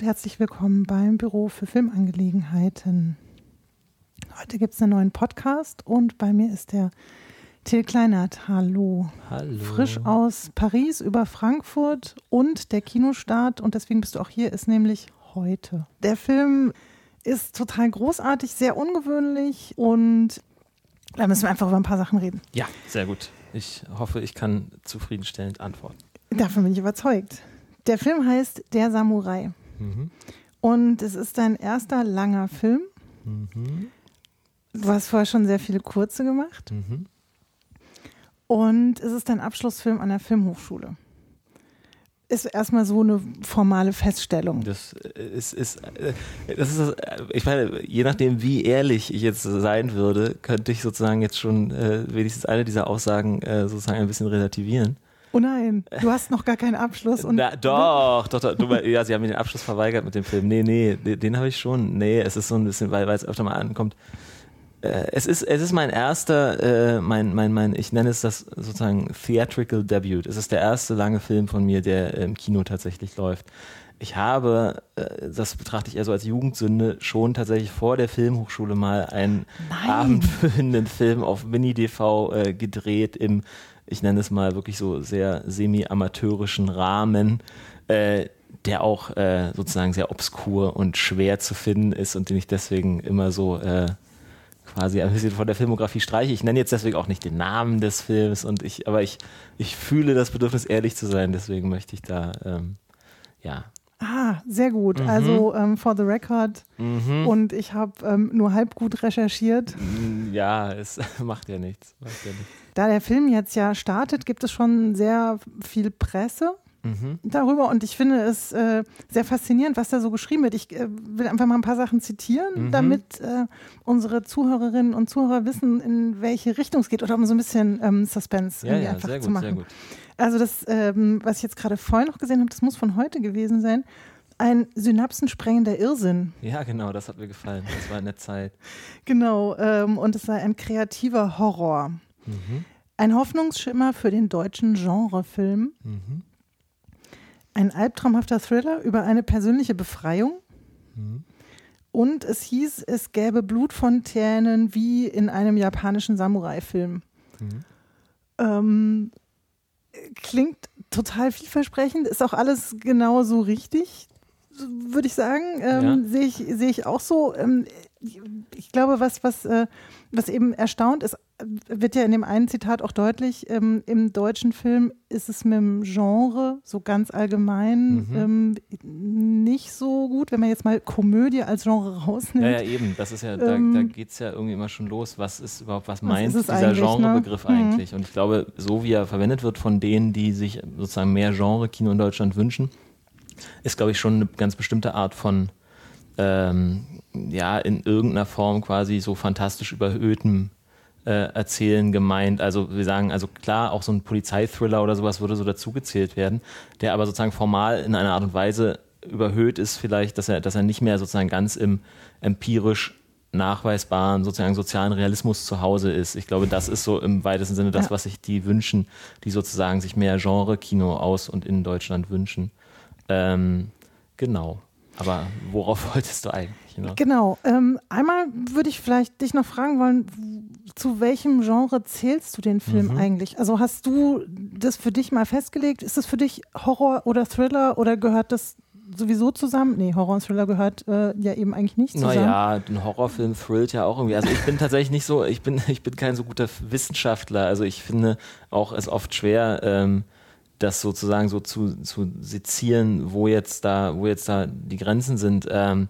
Und herzlich willkommen beim Büro für Filmangelegenheiten. Heute gibt es einen neuen Podcast und bei mir ist der Till Kleinert. Hallo. Hallo. Frisch aus Paris über Frankfurt und der Kinostart und deswegen bist du auch hier, ist nämlich heute. Der Film ist total großartig, sehr ungewöhnlich und da müssen wir einfach über ein paar Sachen reden. Ja, sehr gut. Ich hoffe, ich kann zufriedenstellend antworten. Davon bin ich überzeugt. Der Film heißt Der Samurai. Mhm. Und es ist dein erster langer Film. Mhm. Du hast vorher schon sehr viele kurze gemacht. Mhm. Und es ist dein Abschlussfilm an der Filmhochschule. Ist erstmal so eine formale Feststellung. Das ist, ist, das ist, ich meine, je nachdem, wie ehrlich ich jetzt sein würde, könnte ich sozusagen jetzt schon äh, wenigstens eine dieser Aussagen äh, sozusagen ein bisschen relativieren. Oh nein, du hast noch gar keinen Abschluss. Und Na, doch, doch, doch, du, ja, sie haben mir den Abschluss verweigert mit dem Film. Nee, nee, den, den habe ich schon. Nee, es ist so ein bisschen, weil, weil es öfter mal ankommt. Äh, es ist, es ist mein erster, äh, mein, mein, mein, ich nenne es das sozusagen Theatrical Debut. Es ist der erste lange Film von mir, der im Kino tatsächlich läuft. Ich habe, äh, das betrachte ich eher so als Jugendsünde, schon tatsächlich vor der Filmhochschule mal einen Nein. abendfüllenden Film auf Mini-DV äh, gedreht im ich nenne es mal wirklich so sehr semi-amateurischen Rahmen, äh, der auch äh, sozusagen sehr obskur und schwer zu finden ist und den ich deswegen immer so äh, quasi ein bisschen von der Filmografie streiche. Ich nenne jetzt deswegen auch nicht den Namen des Films und ich, aber ich, ich fühle das Bedürfnis, ehrlich zu sein, deswegen möchte ich da ähm, ja Ah, sehr gut. Mhm. Also ähm, for the record. Mhm. Und ich habe ähm, nur halb gut recherchiert. Ja, es macht ja nichts. Macht ja nichts. Da der Film jetzt ja startet, gibt es schon sehr viel Presse Mhm. darüber und ich finde es äh, sehr faszinierend, was da so geschrieben wird. Ich äh, will einfach mal ein paar Sachen zitieren, Mhm. damit äh, unsere Zuhörerinnen und Zuhörer wissen, in welche Richtung es geht oder um so ein bisschen ähm, Suspense Ja, ja, einfach sehr zu gut, machen. gut. Also das, ähm, was ich jetzt gerade vorhin noch gesehen habe, das muss von heute gewesen sein. Ein synapsensprengender Irrsinn. Ja, genau, das hat mir gefallen. Das war in der Zeit. Genau. Ähm, und es sei ein kreativer Horror. Mhm. Ein Hoffnungsschimmer für den deutschen Genrefilm. Mhm. Ein albtraumhafter Thriller über eine persönliche Befreiung. Mhm. Und es hieß, es gäbe Blutfontänen wie in einem japanischen Samurai-Film. Mhm. Ähm, klingt total vielversprechend, ist auch alles genauso richtig, würde ich sagen. Ähm, Ja. Sehe ich, sehe ich auch so. Ähm, ich glaube, was, was, äh, was eben erstaunt ist, wird ja in dem einen Zitat auch deutlich, ähm, im deutschen Film ist es mit dem Genre so ganz allgemein Mhm. ähm, nicht so gut, wenn man jetzt mal Komödie als Genre rausnimmt. Ja, ja, eben. Das ist ja, da, Ähm, da geht es ja irgendwie immer schon los. Was ist überhaupt, was meint dieser ne? Genrebegriff Mhm. eigentlich? Und ich glaube, so wie er verwendet wird von denen, die sich sozusagen mehr Genre-Kino in Deutschland wünschen, ist, glaube ich, schon eine ganz bestimmte Art von, ähm, ja, in irgendeiner Form quasi so fantastisch überhöhtem äh, Erzählen gemeint. Also wir sagen, also klar, auch so ein Polizeithriller oder sowas würde so dazugezählt werden, der aber sozusagen formal in einer Art und Weise überhöht ist, vielleicht, dass er, dass er nicht mehr sozusagen ganz im empirisch nachweisbaren sozusagen sozialen Realismus zu Hause ist. Ich glaube, das ist so im weitesten Sinne das, Ja. was sich die wünschen, die sozusagen sich mehr Genre-Kino aus und in Deutschland wünschen. Ähm, genau. Aber worauf wolltest du eigentlich? hinaus? Genau. Ähm, einmal würde ich vielleicht dich noch fragen wollen, zu welchem Genre zählst du den Film Mhm. eigentlich? Also hast du das für dich mal festgelegt? Ist es für dich Horror oder Thriller oder gehört das sowieso zusammen? Nee, Horror und Thriller gehört äh, ja eben eigentlich nicht zusammen. Naja, ein Horrorfilm thrillt ja auch irgendwie. Also ich bin tatsächlich nicht so, ich bin, ich bin kein so guter Wissenschaftler. Also ich finde auch es oft schwer, ähm, das sozusagen so zu, zu sezieren, wo jetzt da, wo jetzt da die Grenzen sind. Ähm,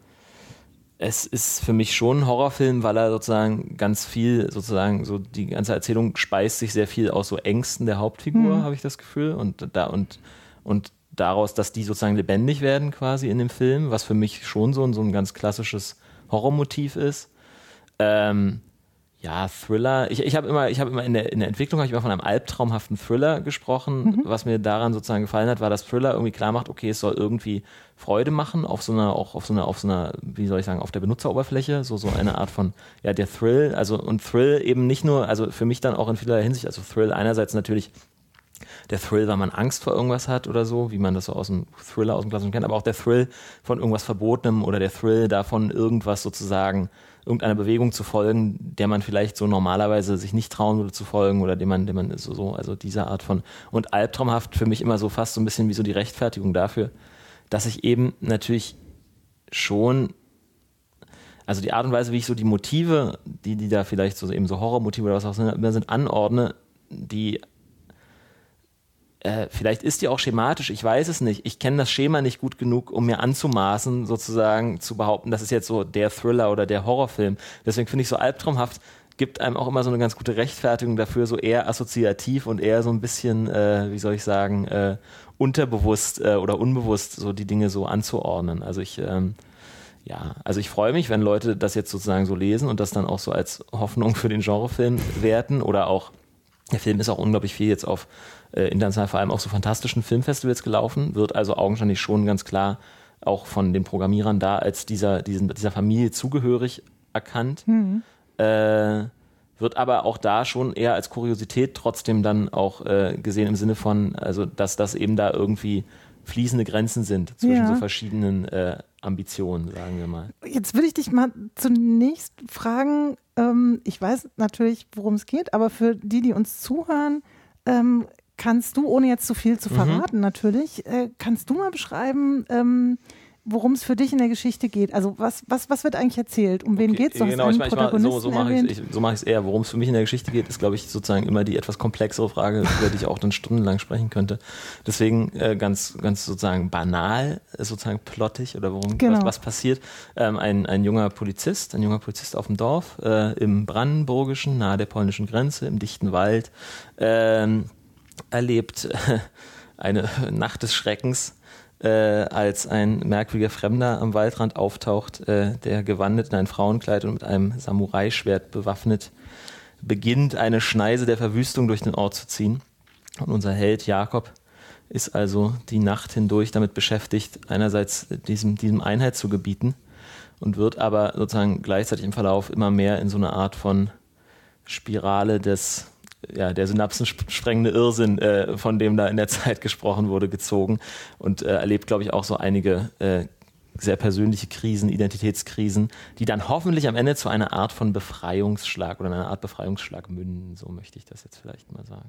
es ist für mich schon ein Horrorfilm, weil er sozusagen ganz viel, sozusagen, so die ganze Erzählung speist sich sehr viel aus so Ängsten der Hauptfigur, Mhm. habe ich das Gefühl. Und da und, und daraus, dass die sozusagen lebendig werden quasi in dem Film, was für mich schon so ein, so ein ganz klassisches Horrormotiv ist. Ähm, ja, Thriller. Ich, ich habe immer, ich habe immer in der, in der Entwicklung habe ich immer von einem albtraumhaften Thriller gesprochen. Was mir daran sozusagen gefallen hat, war, dass Thriller irgendwie klar macht, okay, es soll irgendwie Freude machen auf so einer, auch auf so einer, auf so einer, wie soll ich sagen, auf der Benutzeroberfläche, so so eine Art von, ja, der Thrill. Also und Thrill eben nicht nur, also für mich dann auch in vieler Hinsicht, also Thrill einerseits natürlich der Thrill, weil man Angst vor irgendwas hat oder so, wie man das so aus dem Thriller aus dem Klassischen kennt, aber auch der Thrill von irgendwas Verbotenem oder der Thrill davon, irgendwas sozusagen, irgendeiner Bewegung zu folgen, der man vielleicht so normalerweise sich nicht trauen würde zu folgen oder dem man, dem man so, so, also dieser Art von und albtraumhaft für mich immer so fast so ein bisschen wie so die Rechtfertigung dafür, dass ich eben natürlich schon also die Art und Weise, wie ich so die Motive, die, die da vielleicht so eben so Horrormotive oder was auch immer sind, anordne, die äh, vielleicht ist die auch schematisch, ich weiß es nicht. Ich kenne das Schema nicht gut genug, um mir anzumaßen, sozusagen zu behaupten, das ist jetzt so der Thriller oder der Horrorfilm. Deswegen finde ich so albtraumhaft, gibt einem auch immer so eine ganz gute Rechtfertigung dafür, so eher assoziativ und eher so ein bisschen, äh, wie soll ich sagen, äh, unterbewusst äh, oder unbewusst so die Dinge so anzuordnen. Also ich ähm, ja, also ich freue mich, wenn Leute das jetzt sozusagen so lesen und das dann auch so als Hoffnung für den Genrefilm werten oder auch, der Film ist auch unglaublich viel jetzt auf äh, international vor allem auch so fantastischen Filmfestivals gelaufen, wird also augenscheinlich schon ganz klar auch von den Programmierern da als dieser, diesen, dieser Familie zugehörig erkannt. Mhm. Äh, wird aber auch da schon eher als Kuriosität trotzdem dann auch äh, gesehen im Sinne von, also dass das eben da irgendwie fließende Grenzen sind zwischen ja. so verschiedenen äh, Ambitionen, sagen wir mal. Jetzt will ich dich mal zunächst fragen, ähm, ich weiß natürlich, worum es geht, aber für die, die uns zuhören, ähm, kannst du, ohne jetzt zu viel zu mhm. verraten mhm. natürlich, äh, kannst du mal beschreiben, ähm, worum es für dich in der Geschichte geht. Also was, was, was wird eigentlich erzählt? Um wen okay, geht es? Genau, ich meine, so, so mache ich es so mach eher. Worum es für mich in der Geschichte geht, ist, glaube ich, sozusagen immer die etwas komplexere Frage, über die ich auch dann stundenlang sprechen könnte. Deswegen äh, ganz, ganz sozusagen banal, äh, sozusagen plottig oder worum genau. was, was passiert. Ähm, ein, ein junger Polizist, ein junger Polizist auf dem Dorf, äh, im Brandenburgischen, nahe der polnischen Grenze, im dichten Wald, ähm, erlebt eine Nacht des Schreckens äh, als ein merkwürdiger Fremder am Waldrand auftaucht, äh, der gewandet in ein Frauenkleid und mit einem Samurai-Schwert bewaffnet beginnt, eine Schneise der Verwüstung durch den Ort zu ziehen. Und unser Held Jakob ist also die Nacht hindurch damit beschäftigt, einerseits diesem, diesem Einheit zu gebieten und wird aber sozusagen gleichzeitig im Verlauf immer mehr in so eine Art von Spirale des ja, der synapsensprengende Irrsinn, äh, von dem da in der Zeit gesprochen wurde, gezogen und äh, erlebt, glaube ich, auch so einige äh, sehr persönliche Krisen, Identitätskrisen, die dann hoffentlich am Ende zu einer Art von Befreiungsschlag oder einer Art Befreiungsschlag münden. So möchte ich das jetzt vielleicht mal sagen.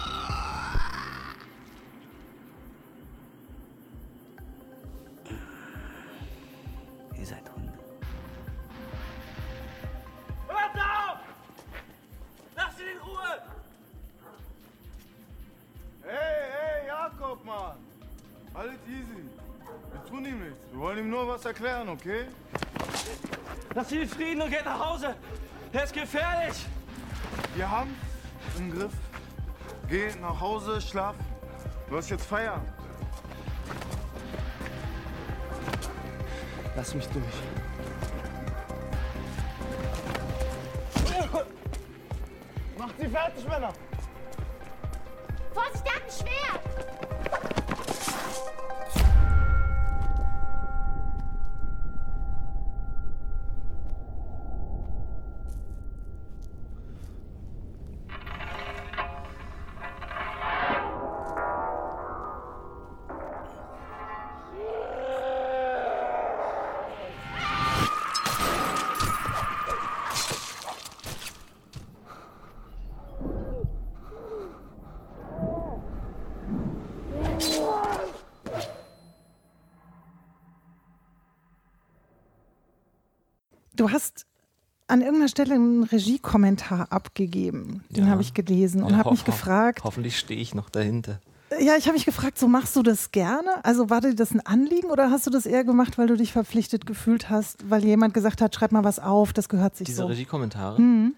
erklären, okay? Lass ihn in Frieden und geht nach Hause. Er ist gefährlich. Wir haben im Griff. Geh nach Hause, schlaf. Du hast jetzt Feierabend. Lass mich durch. Macht sie fertig, Männer! Stelle einen Regiekommentar abgegeben. Den Ja. habe ich gelesen und Ja, habe mich gefragt, Hoffentlich stehe ich noch dahinter. ja, ich habe mich gefragt, so machst du das gerne? Also war dir das ein Anliegen oder hast du das eher gemacht, weil du dich verpflichtet gefühlt hast, weil jemand gesagt hat, schreib mal was auf, das gehört sich Diese so. Regiekommentare. Mhm.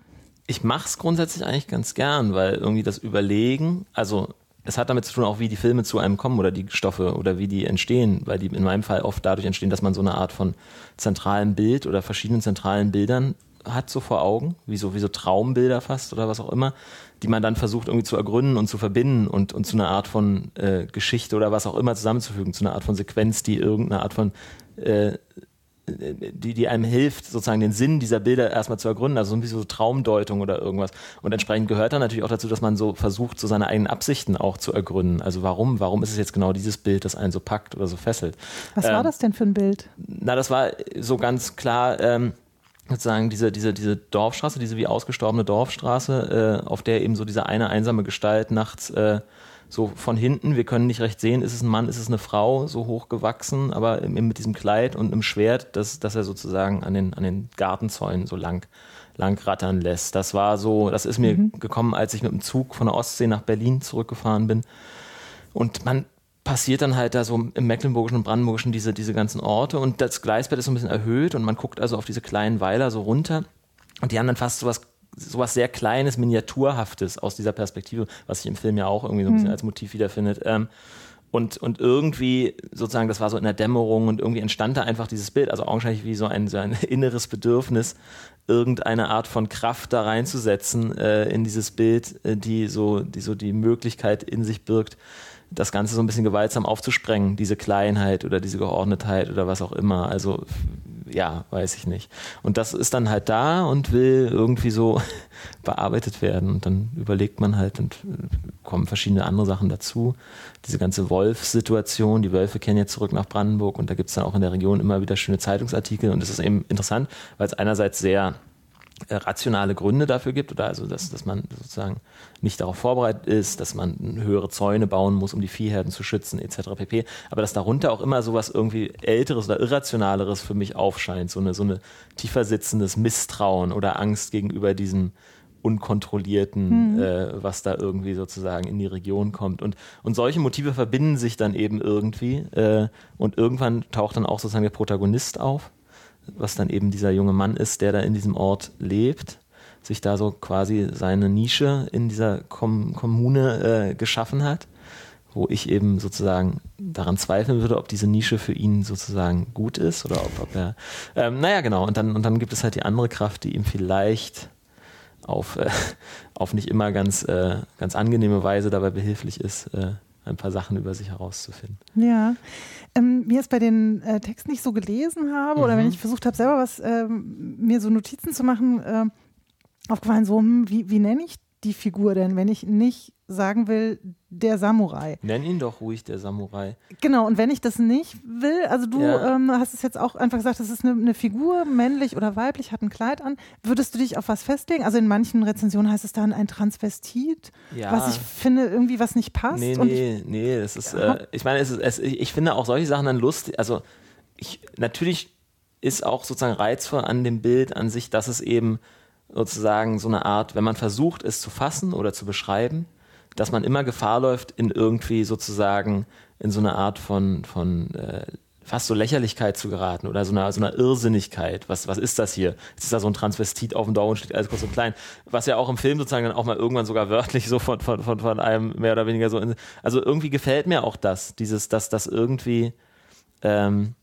Ich mache es grundsätzlich eigentlich ganz gern, weil irgendwie das Überlegen, also es hat damit zu tun, auch wie die Filme zu einem kommen oder die Stoffe oder wie die entstehen, weil die in meinem Fall oft dadurch entstehen, dass man so eine Art von zentralem Bild oder verschiedenen zentralen Bildern hat so vor Augen, wie so, wie so Traumbilder fast oder was auch immer, die man dann versucht irgendwie zu ergründen und zu verbinden und, und zu einer Art von äh, Geschichte oder was auch immer zusammenzufügen, zu einer Art von Sequenz, die irgendeine Art von äh, die, die einem hilft, sozusagen den Sinn dieser Bilder erstmal zu ergründen, also so ein bisschen so Traumdeutung oder irgendwas. Und entsprechend gehört dann natürlich auch dazu, dass man so versucht, so seine eigenen Absichten auch zu ergründen. Also warum, warum ist es jetzt genau dieses Bild, das einen so packt oder so fesselt? Was war Ähm, das denn für ein Bild? Na, das war so ganz klar, ähm, sozusagen diese, diese, diese Dorfstraße, diese wie ausgestorbene Dorfstraße, äh, auf der eben so diese eine einsame Gestalt nachts äh, so von hinten, wir können nicht recht sehen, ist es ein Mann, ist es eine Frau, so hoch gewachsen, aber eben mit diesem Kleid und einem Schwert, das, das er sozusagen an den, an den Gartenzäunen so lang, lang rattern lässt. Das war so, das ist mir gekommen, als ich mit dem Zug von der Ostsee nach Berlin zurückgefahren bin. Und man passiert dann halt da so im Mecklenburgischen und Brandenburgischen diese, diese ganzen Orte und das Gleisbett ist so ein bisschen erhöht und man guckt also auf diese kleinen Weiler so runter und die haben dann fast sowas sowas sehr Kleines, Miniaturhaftes aus dieser Perspektive, was sich im Film ja auch irgendwie so ein bisschen als Motiv wiederfindet. Ähm, und, und irgendwie, sozusagen, das war so in der Dämmerung und irgendwie entstand da einfach dieses Bild, also augenscheinlich wie so ein, so ein inneres Bedürfnis, irgendeine Art von Kraft da reinzusetzen äh, in dieses Bild, äh, die so, die so die Möglichkeit in sich birgt, das Ganze so ein bisschen gewaltsam aufzusprengen, diese Kleinheit oder diese Geordnetheit oder was auch immer. Also ja, weiß ich nicht. Und das ist dann halt da und will irgendwie so bearbeitet werden. Und dann überlegt man halt und äh, kommen verschiedene andere Sachen dazu. Diese ganze Wolf-Situation, die Wölfe kennen jetzt zurück nach Brandenburg und da gibt es dann auch in der Region immer wieder schöne Zeitungsartikel und das ist eben interessant, weil es einerseits sehr rationale Gründe dafür gibt oder also dass, dass man sozusagen nicht darauf vorbereitet ist, dass man höhere Zäune bauen muss, um die Viehherden zu schützen etc. pp. Aber dass darunter auch immer sowas irgendwie älteres oder irrationaleres für mich aufscheint, so eine so eine tiefer sitzendes Misstrauen oder Angst gegenüber diesem unkontrollierten, äh, was da irgendwie sozusagen in die Region kommt. Und, und solche Motive verbinden sich dann eben irgendwie äh, und irgendwann taucht dann auch sozusagen der Protagonist auf was dann eben dieser junge Mann ist, der da in diesem Ort lebt, sich da so quasi seine Nische in dieser Kom Kommune äh, geschaffen hat, wo ich eben sozusagen daran zweifeln würde, ob diese Nische für ihn sozusagen gut ist oder ob, ob er, ähm, naja genau, und dann, und dann gibt es halt die andere Kraft, die ihm vielleicht auf, äh, auf nicht immer ganz, äh, ganz angenehme Weise dabei behilflich ist, äh, ein paar Sachen über sich herauszufinden. Ja. Ähm, mir ist bei den äh, Texten, die ich so gelesen habe, oder wenn ich versucht habe, selber was, ähm, mir so Notizen zu machen, äh, aufgefallen, so, hm, wie, wie nenne ich die Figur denn, wenn ich nicht sagen will, der Samurai? Nenn ihn doch ruhig der Samurai. Genau, und wenn ich das nicht will, also du Ja. ähm, hast es jetzt auch einfach gesagt, das ist eine, eine Figur, männlich oder weiblich, hat ein Kleid an. Würdest du dich auf was festlegen? Also in manchen Rezensionen heißt es dann ein Transvestit, Ja. was ich finde, irgendwie was nicht passt. Nee, und ich, nee, nee, das ist, Ja. äh, ich meine, es ist, es, ich ich finde auch solche Sachen dann lustig, also ich, natürlich ist auch sozusagen reizvoll an dem Bild an sich, dass es eben sozusagen so eine Art, wenn man versucht, es zu fassen oder zu beschreiben, dass man immer Gefahr läuft, in irgendwie sozusagen in so eine Art von, von äh, fast so Lächerlichkeit zu geraten oder so einer, so einer Irrsinnigkeit. Was, was ist das hier? Jetzt ist da so ein Transvestit auf dem Dauer und steht alles kurz und klein. Was ja auch im Film sozusagen dann auch mal irgendwann sogar wörtlich so von, von, von, von einem mehr oder weniger so. In, also irgendwie gefällt mir auch das, dieses, dass das irgendwie, ähm,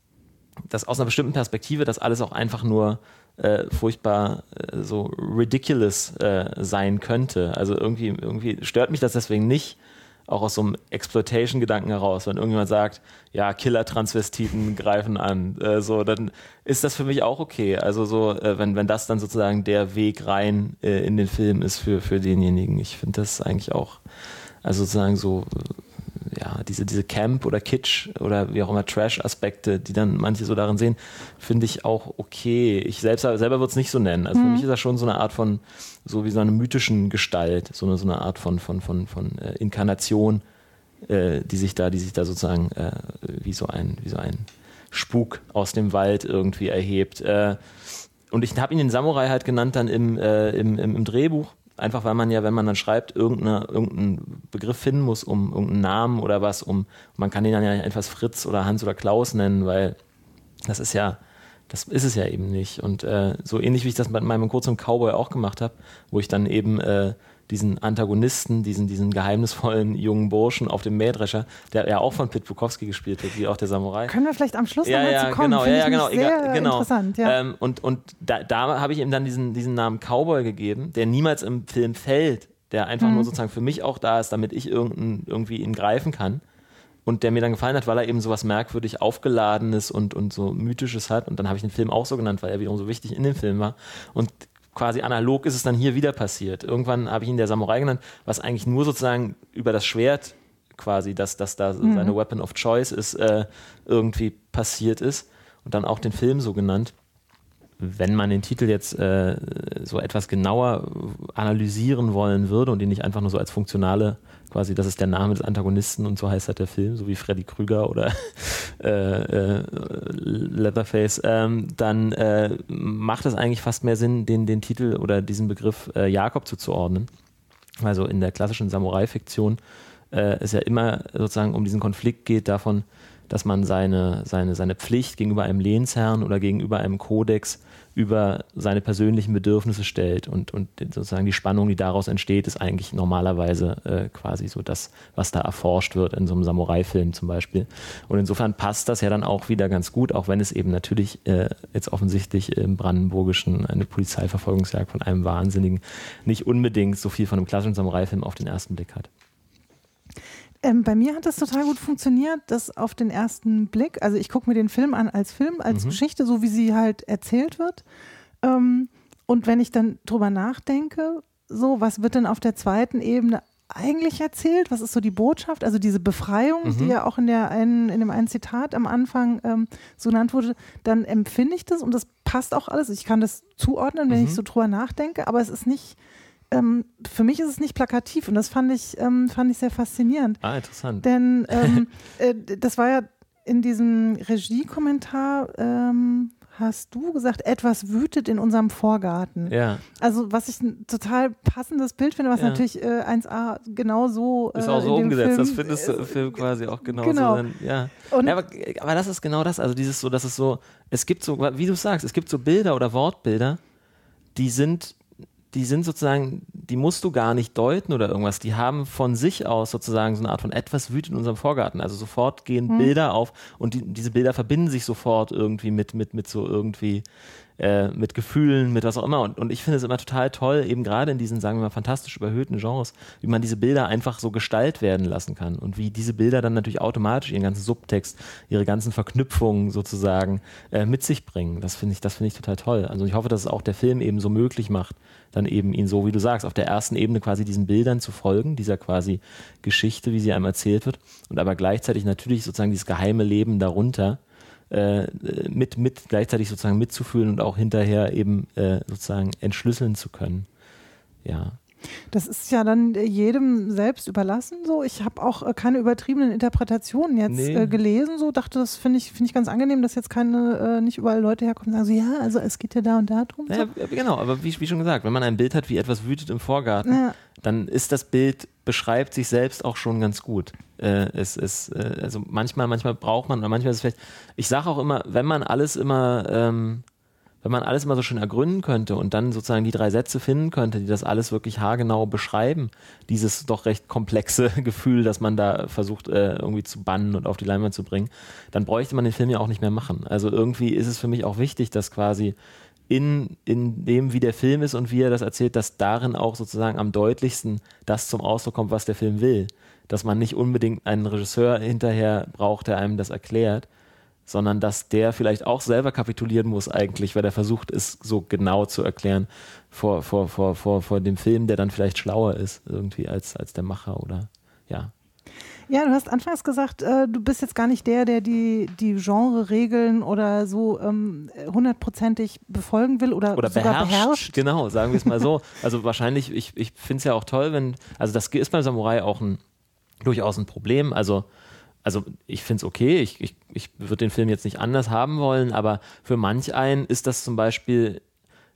dass aus einer bestimmten Perspektive das alles auch einfach nur äh, furchtbar äh, so ridiculous äh, sein könnte. Also irgendwie, irgendwie stört mich das deswegen nicht, auch aus so einem Exploitation-Gedanken heraus, wenn irgendjemand sagt, ja, Killer-Transvestiten greifen an, äh, so, dann ist das für mich auch okay. Also so, äh, wenn, wenn das dann sozusagen der Weg rein in den Film ist für, für denjenigen. Ich finde das eigentlich auch, also sozusagen so, ja, diese, diese Camp oder Kitsch oder wie auch immer Trash-Aspekte, die dann manche so darin sehen, finde ich auch okay. Ich selbst, selber würde es nicht so nennen. Also für mich ist das schon so eine Art von, so wie so eine mythischen Gestalt, so eine, so eine Art von, von, von, von äh, Inkarnation, äh, die sich da, die sich da sozusagen äh, wie so ein, wie so ein Spuk aus dem Wald irgendwie erhebt. Äh, und ich habe ihn den Samurai halt genannt dann im, äh, im, im, im Drehbuch. Einfach weil man ja, wenn man dann schreibt, irgendeine, irgendeinen Begriff finden muss, um irgendeinen Namen oder was, um man kann den dann ja etwas Fritz oder Hans oder Klaus nennen, weil das ist ja, das ist es ja eben nicht. Und äh, so ähnlich wie ich das bei meinem kurzen Cowboy auch gemacht habe, wo ich dann eben äh, diesen Antagonisten, diesen, diesen geheimnisvollen jungen Burschen auf dem Mähdrescher, der ja auch von Pit Bukowski gespielt wird, wie auch der Samurai. Können wir vielleicht am Schluss ja, nochmal ja, zu kommen? genau, Finde ja, genau, egal, genau. interessant. Ja. Ähm, und und da, da habe ich ihm dann diesen, diesen Namen Cowboy gegeben, der niemals im Film fällt, der einfach Mhm. nur sozusagen für mich auch da ist, damit ich irgendein, irgendwie ihn greifen kann. Und der mir dann gefallen hat, weil er eben sowas merkwürdig Aufgeladenes und, und so Mythisches hat. Und dann habe ich den Film auch so genannt, weil er wiederum so wichtig in dem Film war. Und quasi analog ist es dann hier wieder passiert. Irgendwann habe ich ihn der Samurai genannt, was eigentlich nur sozusagen über das Schwert quasi, dass das da seine Weapon of Choice ist, äh, irgendwie passiert ist. Und dann auch den Film so genannt. Wenn man den Titel jetzt äh, so etwas genauer analysieren wollen würde und ihn nicht einfach nur so als funktionale, quasi, das ist der Name des Antagonisten und so heißt halt der Film, so wie Freddy Krüger oder äh, äh, Leatherface, ähm, dann äh, macht es eigentlich fast mehr Sinn, den, den Titel oder diesen Begriff äh, Jakob zuzuordnen. Also in der klassischen Samurai-Fiktion äh, es ja immer sozusagen um diesen Konflikt geht davon, dass man seine, seine, seine Pflicht gegenüber einem Lehnsherrn oder gegenüber einem Kodex über seine persönlichen Bedürfnisse stellt und, und sozusagen die Spannung, die daraus entsteht, ist eigentlich normalerweise äh, quasi so das, was da erforscht wird in so einem Samurai-Film zum Beispiel. Und insofern passt das ja dann auch wieder ganz gut, auch wenn es eben natürlich äh, jetzt offensichtlich im Brandenburgischen eine Polizeiverfolgungsjagd von einem Wahnsinnigen nicht unbedingt so viel von einem klassischen Samurai-Film auf den ersten Blick hat. Ähm, bei mir hat das total gut funktioniert, dass auf den ersten Blick, also ich gucke mir den Film an als Film, als Mhm. Geschichte, so wie sie halt erzählt wird. Ähm, und wenn ich dann drüber nachdenke, so, was wird denn auf der zweiten Ebene eigentlich erzählt? Was ist so die Botschaft? Also diese Befreiung, Mhm. die ja auch in, der einen, in dem einen Zitat am Anfang ähm, so genannt wurde, dann empfinde ich das und das passt auch alles. Ich kann das zuordnen, wenn Mhm. ich so drüber nachdenke, aber es ist nicht, ähm, für mich ist es nicht plakativ und das fand ich, ähm, fand ich sehr faszinierend. Ah, interessant. Denn ähm, äh, das war ja in diesem Regiekommentar, ähm, hast du gesagt, etwas wütet in unserem Vorgarten. Ja, Also was ich ein total passendes Bild finde, was Ja. natürlich äh, 1a genau so ist äh, auch so umgesetzt. Film, das findest du äh, im Film quasi auch genau, genau. so. Dann, ja. Ja aber, aber das ist genau das. Also dieses so, dass es so, es gibt so, wie du sagst, es gibt so Bilder oder Wortbilder, die sind, die sind sozusagen, die musst du gar nicht deuten oder irgendwas. Die haben von sich aus sozusagen so eine Art von etwas wütet in unserem Vorgarten. Also sofort gehen Bilder auf und die, diese Bilder verbinden sich sofort irgendwie mit, mit, mit so irgendwie äh, mit Gefühlen, mit was auch immer. Und, und ich finde es immer total toll, eben gerade in diesen, sagen wir mal, fantastisch überhöhten Genres, wie man diese Bilder einfach so Gestalt werden lassen kann und wie diese Bilder dann natürlich automatisch ihren ganzen Subtext, ihre ganzen Verknüpfungen sozusagen äh, mit sich bringen. Das finde ich, das finde ich total toll. Also ich hoffe, dass es auch der Film eben so möglich macht, dann eben ihn so, wie du sagst, auf der ersten Ebene quasi diesen Bildern zu folgen, dieser quasi Geschichte, wie sie einem erzählt wird, und aber gleichzeitig natürlich sozusagen dieses geheime Leben darunter äh, mit, mit gleichzeitig sozusagen mitzufühlen und auch hinterher eben äh, sozusagen entschlüsseln zu können. Ja. Das ist ja dann äh, jedem selbst überlassen. So, ich habe auch äh, keine übertriebenen Interpretationen jetzt Nee. äh, gelesen. So dachte, das finde ich finde ich ganz angenehm, dass jetzt keine äh, nicht überall Leute herkommen und sagen so, ja, also es geht ja da und da drum. Naja, So. genau, aber wie, wie schon gesagt, wenn man ein Bild hat, wie etwas wütet im Vorgarten, Ja. dann ist das Bild, beschreibt sich selbst auch schon ganz gut. Äh, es ist, äh, also manchmal, manchmal braucht man, oder manchmal ist es vielleicht, ich sage auch immer, wenn man alles immer, ähm, wenn man alles immer so schön ergründen könnte und dann sozusagen die drei Sätze finden könnte, die das alles wirklich haargenau beschreiben, dieses doch recht komplexe Gefühl, das man da versucht äh, irgendwie zu bannen und auf die Leinwand zu bringen, dann bräuchte man den Film ja auch nicht mehr machen. Also irgendwie ist es für mich auch wichtig, dass quasi in, in dem, wie der Film ist und wie er das erzählt, dass darin auch sozusagen am deutlichsten das zum Ausdruck kommt, was der Film will. Dass man nicht unbedingt einen Regisseur hinterher braucht, der einem das erklärt, sondern dass der vielleicht auch selber kapitulieren muss eigentlich, weil er versucht es so genau zu erklären vor, vor, vor, vor, vor dem Film, der dann vielleicht schlauer ist irgendwie als, als der Macher oder ja. Ja, du hast anfangs gesagt, äh, du bist jetzt gar nicht der, der die, die Genre-Regeln oder so ähm, hundertprozentig befolgen will oder, oder sogar beherrscht, beherrscht. Genau, sagen wir es mal so. Also wahrscheinlich, ich, ich finde es ja auch toll, wenn, also das ist beim Samurai auch ein durchaus ein Problem. Also, also ich finde es okay, ich, ich, ich würde den Film jetzt nicht anders haben wollen, aber für manch einen ist das zum Beispiel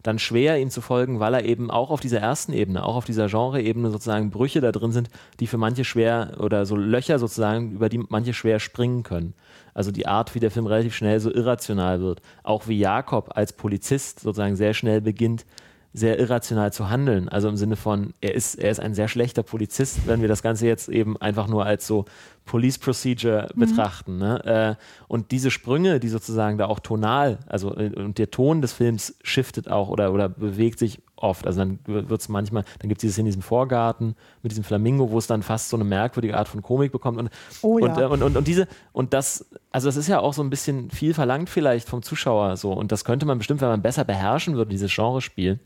dann schwer, ihm zu folgen, weil er eben auch auf dieser ersten Ebene, auch auf dieser Genre-Ebene sozusagen Brüche da drin sind, die für manche schwer oder so Löcher sozusagen, über die manche schwer springen können. Also die Art, wie der Film relativ schnell so irrational wird. Auch wie Jakob als Polizist sozusagen sehr schnell beginnt, sehr irrational zu handeln. Also im Sinne von, er ist, er ist ein sehr schlechter Polizist, wenn wir das Ganze jetzt eben einfach nur als so Police Procedure mhm. betrachten. Ne? Äh, und diese Sprünge, die sozusagen da auch tonal, also äh, und der Ton des Films shiftet auch oder, oder bewegt sich oft. Also dann wird es manchmal, dann gibt es dieses in diesem Vorgarten mit diesem Flamingo, wo es dann fast so eine merkwürdige Art von Komik bekommt. Und, oh, ja. und, äh, und, und, und, diese, und das, also das ist ja auch so ein bisschen viel verlangt vielleicht vom Zuschauer so. Und das könnte man bestimmt, wenn man besser beherrschen würde, dieses Genrespiel.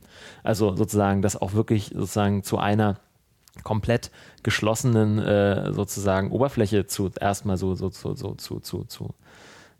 Also sozusagen, das auch wirklich sozusagen zu einer komplett geschlossenen äh, sozusagen Oberfläche zu erstmal so, so, so, so zu, zu, zu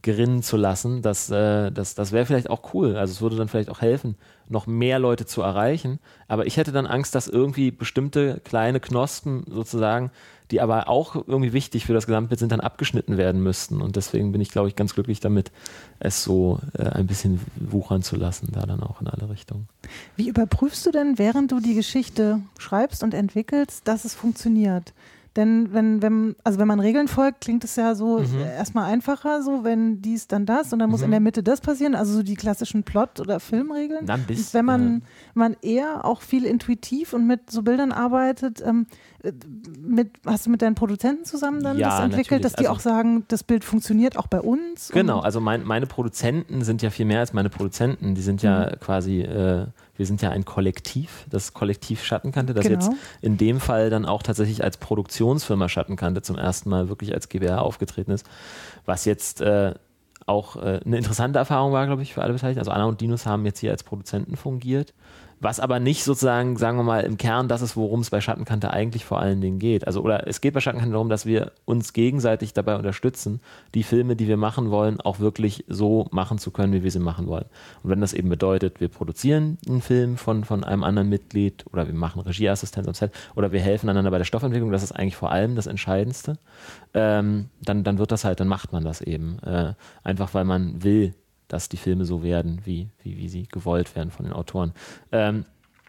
gerinnen zu lassen, das, äh, das, das wäre vielleicht auch cool. Also es würde dann vielleicht auch helfen, noch mehr Leute zu erreichen. Aber ich hätte dann Angst, dass irgendwie bestimmte kleine Knospen sozusagen, die aber auch irgendwie wichtig für das Gesamtbild sind, dann abgeschnitten werden müssten. Und deswegen bin ich, glaube ich, ganz glücklich damit, es so äh, ein bisschen wuchern zu lassen, da dann auch in alle Richtungen. Wie überprüfst du denn, während du die Geschichte schreibst und entwickelst, dass es funktioniert? Denn wenn, wenn, also wenn man Regeln folgt, klingt es ja so mhm. erstmal einfacher, so wenn dies, dann das und dann muss mhm. in der Mitte das passieren, also so die klassischen Plot- oder Filmregeln. Dann bist, und wenn man, ja. man eher auch viel intuitiv und mit so Bildern arbeitet, ähm, mit, hast du mit deinen Produzenten zusammen dann ja, das entwickelt, dass die also, auch sagen, das Bild funktioniert auch bei uns? Genau, also mein, meine Produzenten sind ja viel mehr als meine Produzenten. Die sind ja mhm. quasi, äh, wir sind ja ein Kollektiv, das Kollektiv Schattenkante, das genau. jetzt in dem Fall dann auch tatsächlich als Produktionsfirma Schattenkante zum ersten Mal wirklich als GBR aufgetreten ist, was jetzt äh, auch äh, eine interessante Erfahrung war, glaube ich, für alle Beteiligten. Also Anna und Dinos haben jetzt hier als Produzenten fungiert was aber nicht sozusagen, sagen wir mal, im Kern das ist, worum es bei Schattenkante eigentlich vor allen Dingen geht. Also, oder es geht bei Schattenkante darum, dass wir uns gegenseitig dabei unterstützen, die Filme, die wir machen wollen, auch wirklich so machen zu können, wie wir sie machen wollen. Und wenn das eben bedeutet, wir produzieren einen Film von, von einem anderen Mitglied oder wir machen Regieassistenz am Set oder wir helfen einander bei der Stoffentwicklung, das ist eigentlich vor allem das Entscheidendste, ähm, dann, dann wird das halt, dann macht man das eben. Äh, einfach weil man will, dass die Filme so werden, wie, wie, wie sie gewollt werden von den Autoren. Ähm,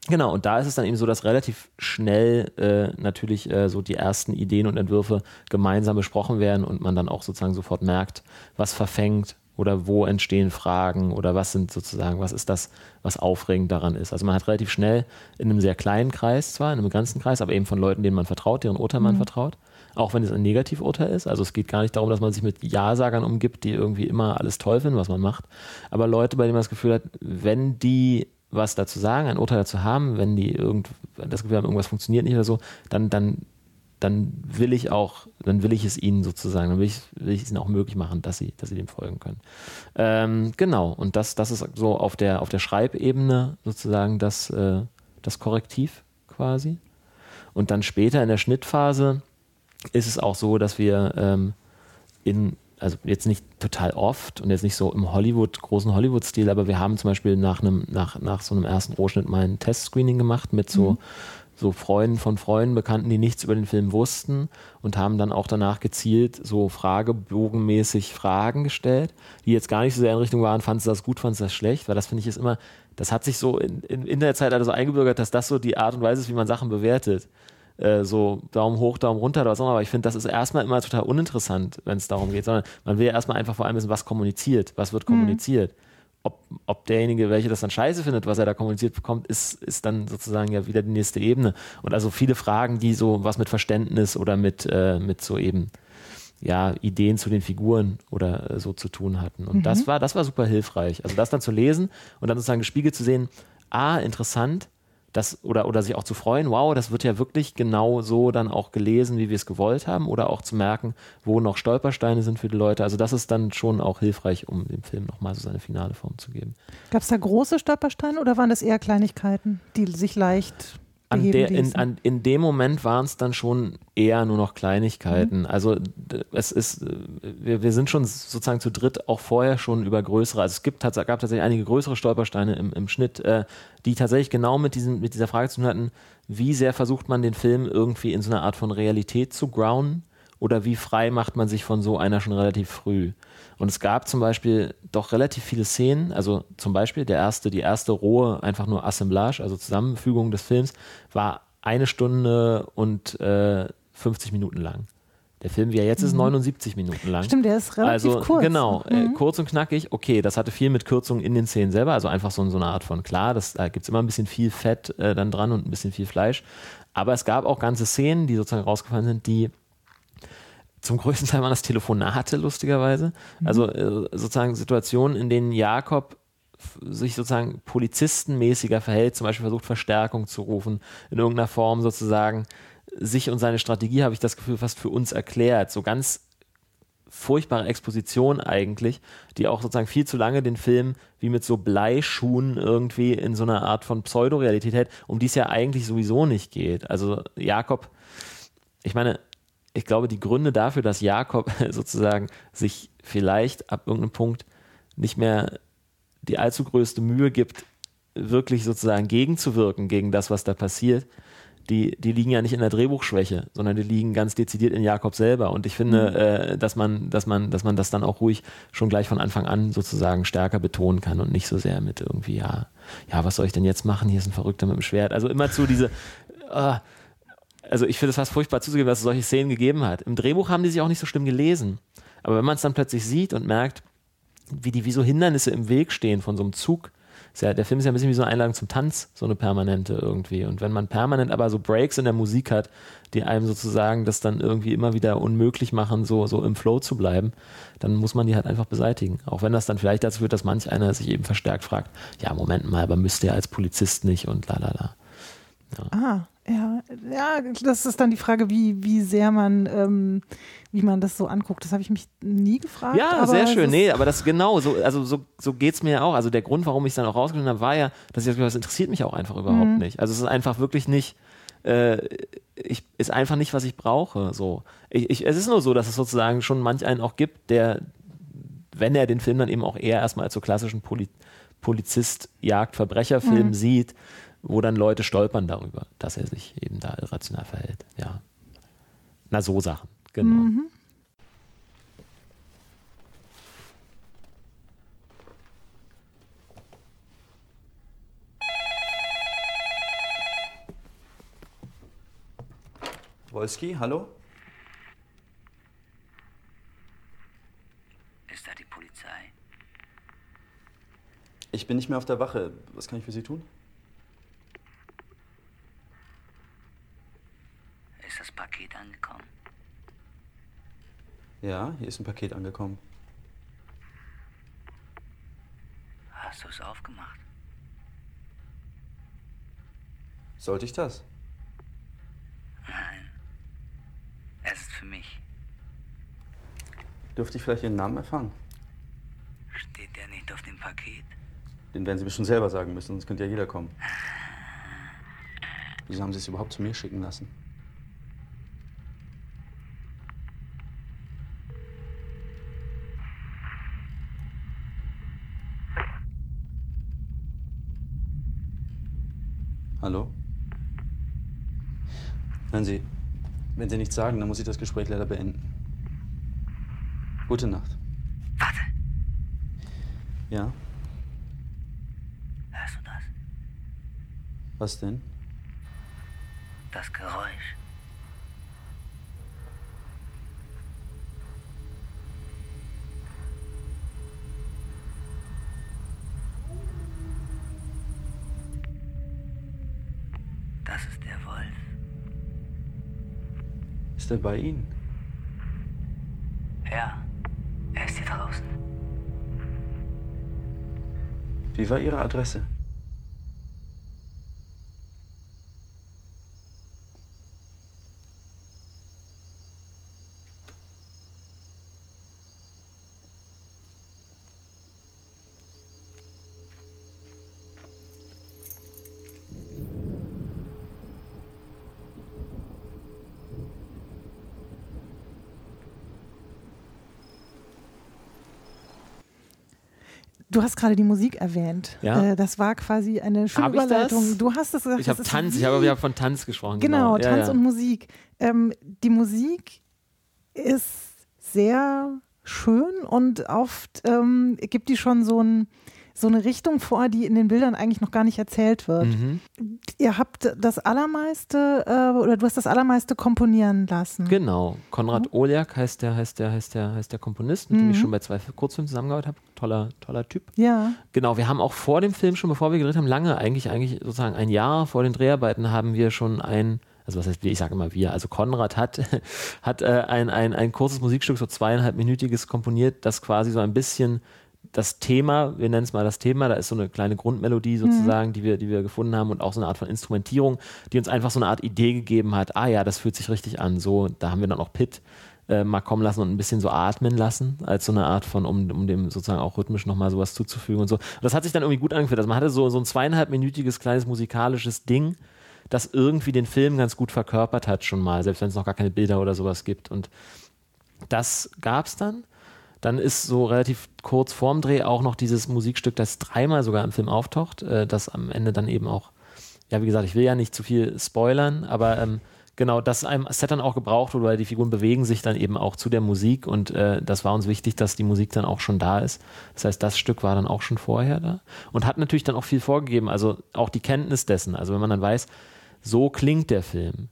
Genau, und da ist es dann eben so, dass relativ schnell äh, natürlich äh, so die ersten Ideen und Entwürfe gemeinsam besprochen werden und man dann auch sozusagen sofort merkt, was verfängt oder wo entstehen Fragen oder was sind sozusagen, was ist das, was aufregend daran ist. Also man hat relativ schnell in einem sehr kleinen Kreis zwar, in einem begrenzten Kreis, aber eben von Leuten, denen man vertraut, deren Urteil man mhm. vertraut, auch wenn es ein Negativurteil ist. Also es geht gar nicht darum, dass man sich mit Ja-Sagern umgibt, die irgendwie immer alles toll finden, was man macht. Aber Leute, bei denen man das Gefühl hat, wenn die was dazu sagen, ein Urteil dazu haben, wenn die irgend, das Gefühl haben, irgendwas funktioniert nicht oder so, dann, dann, dann will ich auch, dann will ich es ihnen sozusagen, dann will ich, will ich es ihnen auch möglich machen, dass sie, dass sie dem folgen können. Ähm, genau, und das, das ist so auf der, auf der Schreibebene sozusagen das, äh, das Korrektiv quasi. Und dann später in der Schnittphase ist es auch so, dass wir ähm, in, also jetzt nicht total oft und jetzt nicht so im Hollywood, großen Hollywood-Stil, aber wir haben zum Beispiel nach einem, nach, nach so einem ersten Rohschnitt mal ein Testscreening gemacht mit so, mhm. so Freunden von Freunden, Bekannten, die nichts über den Film wussten und haben dann auch danach gezielt so fragebogenmäßig Fragen gestellt, die jetzt gar nicht so sehr in Richtung waren, fandest du das gut, fandest du das schlecht, weil das finde ich ist immer, das hat sich so in, in, in der Zeit also eingebürgert, dass das so die Art und Weise ist, wie man Sachen bewertet. Äh, so Daumen hoch, Daumen runter oder so, aber ich finde, das ist erstmal immer total uninteressant, wenn es darum geht, sondern man will ja erstmal einfach vor allem wissen, was kommuniziert, was wird mhm. kommuniziert. Mhm. Ob, ob derjenige, welcher das dann scheiße findet, was er da kommuniziert bekommt, ist, ist dann sozusagen ja wieder die nächste Ebene. Und also viele Fragen, die so was mit Verständnis oder mit, äh, mit so eben ja, Ideen zu den Figuren oder äh, so zu tun hatten. Und mhm. das war, das war super hilfreich. Also das dann zu lesen und dann sozusagen gespiegelt zu sehen, ah, interessant, das oder, oder sich auch zu freuen, wow, das wird ja wirklich genau so dann auch gelesen, wie wir es gewollt haben, oder auch zu merken, wo noch Stolpersteine sind für die Leute. Also das ist dann schon auch hilfreich, um dem Film nochmal so seine finale Form zu geben. Gab es da große Stolpersteine oder waren das eher Kleinigkeiten, die sich leicht an der, in, an, in dem Moment waren es dann schon eher nur noch Kleinigkeiten. Mhm. Also es ist, wir, wir sind schon sozusagen zu dritt auch vorher schon über größere, also es gibt, gab tatsächlich einige größere Stolpersteine im, im Schnitt, äh, die tatsächlich genau mit, diesem, mit dieser Frage zu tun hatten, wie sehr versucht man den Film irgendwie in so einer Art von Realität zu grounden oder wie frei macht man sich von so einer schon relativ früh? Und es gab zum Beispiel doch relativ viele Szenen, also zum Beispiel der erste, die erste rohe, einfach nur Assemblage, also Zusammenfügung des Films, war eine Stunde und äh, 50 Minuten lang. Der Film, wie er jetzt ist, 79 mhm. Minuten lang. Stimmt, der ist relativ also, kurz. Genau, äh, mhm. äh, kurz und knackig. Okay, das hatte viel mit Kürzungen in den Szenen selber, also einfach so, so eine Art von, klar, das, da gibt es immer ein bisschen viel Fett äh, dann dran und ein bisschen viel Fleisch. Aber es gab auch ganze Szenen, die sozusagen rausgefallen sind, die zum größten Teil waren das Telefonate, lustigerweise. Mhm. Also äh, sozusagen Situationen, in denen Jakob sich sozusagen polizistenmäßiger verhält, zum Beispiel versucht Verstärkung zu rufen, in irgendeiner Form sozusagen sich und seine Strategie, habe ich das Gefühl, fast für uns erklärt. So ganz furchtbare Exposition eigentlich, die auch sozusagen viel zu lange den Film wie mit so Bleischuhen irgendwie in so einer Art von Pseudorealität hält, um die es ja eigentlich sowieso nicht geht. Also Jakob, ich meine, ich glaube, die Gründe dafür, dass Jakob sozusagen sich vielleicht ab irgendeinem Punkt nicht mehr die allzu größte Mühe gibt, wirklich sozusagen gegenzuwirken gegen das, was da passiert, die, die liegen ja nicht in der Drehbuchschwäche, sondern die liegen ganz dezidiert in Jakob selber. Und ich finde, mhm. äh, dass man, dass man, dass man das dann auch ruhig schon gleich von Anfang an sozusagen stärker betonen kann und nicht so sehr mit irgendwie, ja, ja, was soll ich denn jetzt machen? Hier ist ein Verrückter mit dem Schwert. Also immer zu diese, äh, also ich finde es fast furchtbar zuzugeben, dass es solche Szenen gegeben hat. Im Drehbuch haben die sich auch nicht so schlimm gelesen. Aber wenn man es dann plötzlich sieht und merkt, wie die wie so Hindernisse im Weg stehen von so einem Zug, ja, der Film ist ja ein bisschen wie so eine Einladung zum Tanz, so eine permanente irgendwie. Und wenn man permanent aber so Breaks in der Musik hat, die einem sozusagen das dann irgendwie immer wieder unmöglich machen, so, so im Flow zu bleiben, dann muss man die halt einfach beseitigen. Auch wenn das dann vielleicht dazu führt, dass manch einer sich eben verstärkt fragt, ja, Moment mal, aber müsste er als Polizist nicht und la la la. Ah, ja, ja, das ist dann die Frage, wie, wie sehr man, ähm, wie man das so anguckt. Das habe ich mich nie gefragt. Ja, sehr schön. Nee, aber das genau, so, also so, so geht es mir ja auch. Also der Grund, warum ich es dann auch rausgenommen habe, war ja, dass ich das interessiert mich auch einfach überhaupt mhm. nicht. Also es ist einfach wirklich nicht, äh, ich, ist einfach nicht, was ich brauche. So. Ich, ich, es ist nur so, dass es sozusagen schon manch einen auch gibt, der, wenn er den Film dann eben auch eher erstmal als so klassischen Poli Polizist, Jagd, Verbrecherfilm mhm. sieht, wo dann Leute stolpern darüber, dass er sich eben da irrational verhält. Ja. Na, so Sachen, genau. Mhm. Wolski, hallo? Ist da die Polizei? Ich bin nicht mehr auf der Wache. Was kann ich für Sie tun? Paket angekommen? Ja, hier ist ein Paket angekommen. Hast du es aufgemacht? Sollte ich das? Nein. Es ist für mich. Dürfte ich vielleicht Ihren Namen erfahren? Steht der nicht auf dem Paket? Den werden Sie bestimmt selber sagen müssen, sonst könnte ja jeder kommen. Wieso haben Sie es überhaupt zu mir schicken lassen? Hallo? Hören Sie, wenn Sie nichts sagen, dann muss ich das Gespräch leider beenden. Gute Nacht. Warte. Ja? Hörst du das? Was denn? Das Geräusch. Ist er bei Ihnen? Ja, er ist hier draußen. Wie war Ihre Adresse? Hast gerade die Musik erwähnt. Ja. Äh, das war quasi eine schöne hab Überleitung. Du hast es gesagt. Ich habe Tanz, ich habe hab von Tanz gesprochen. Genau, genau. Tanz ja, ja. und Musik. Ähm, die Musik ist sehr schön und oft ähm, gibt die schon so ein so eine Richtung vor, die in den Bildern eigentlich noch gar nicht erzählt wird. Mhm. Ihr habt das allermeiste äh, oder du hast das allermeiste komponieren lassen. Genau. Konrad Oliak heißt der, heißt der, heißt der, heißt der Komponist, mit dem Mhm. ich schon bei zwei Kurzfilmen zusammengearbeitet habe. Toller, toller Typ. Ja. Genau, wir haben auch vor dem Film, schon bevor wir gedreht haben, lange, eigentlich, eigentlich sozusagen ein Jahr vor den Dreharbeiten, haben wir schon ein, also was heißt wir, ich sage immer wir, also Konrad hat, hat äh, ein, ein, ein kurzes Musikstück, so zweieinhalbminütiges komponiert, das quasi so ein bisschen das Thema, wir nennen es mal das Thema, da ist so eine kleine Grundmelodie sozusagen, die, wir, die wir gefunden haben und auch so eine Art von Instrumentierung, die uns einfach so eine Art Idee gegeben hat, ah ja, das fühlt sich richtig an, so, da haben wir dann auch Pitt äh, mal kommen lassen und ein bisschen so atmen lassen, als so eine Art von, um, um dem sozusagen auch rhythmisch nochmal sowas zuzufügen und so. Und das hat sich dann irgendwie gut angefühlt. Also man hatte so, so ein zweieinhalbminütiges kleines musikalisches Ding, das irgendwie den Film ganz gut verkörpert hat schon mal, selbst wenn es noch gar keine Bilder oder sowas gibt. Und das gab es dann. Dann ist so relativ kurz vorm Dreh auch noch dieses Musikstück, das dreimal sogar im Film auftaucht, äh, das am Ende dann eben auch, ja, wie gesagt, ich will ja nicht zu viel spoilern, aber ähm, genau, das einem Set dann auch gebraucht wurde, weil die Figuren bewegen sich dann eben auch zu der Musik und äh, das war uns wichtig, dass die Musik dann auch schon da ist. Das heißt, das Stück war dann auch schon vorher da und hat natürlich dann auch viel vorgegeben, also auch die Kenntnis dessen. Also wenn man dann weiß, so klingt der Film,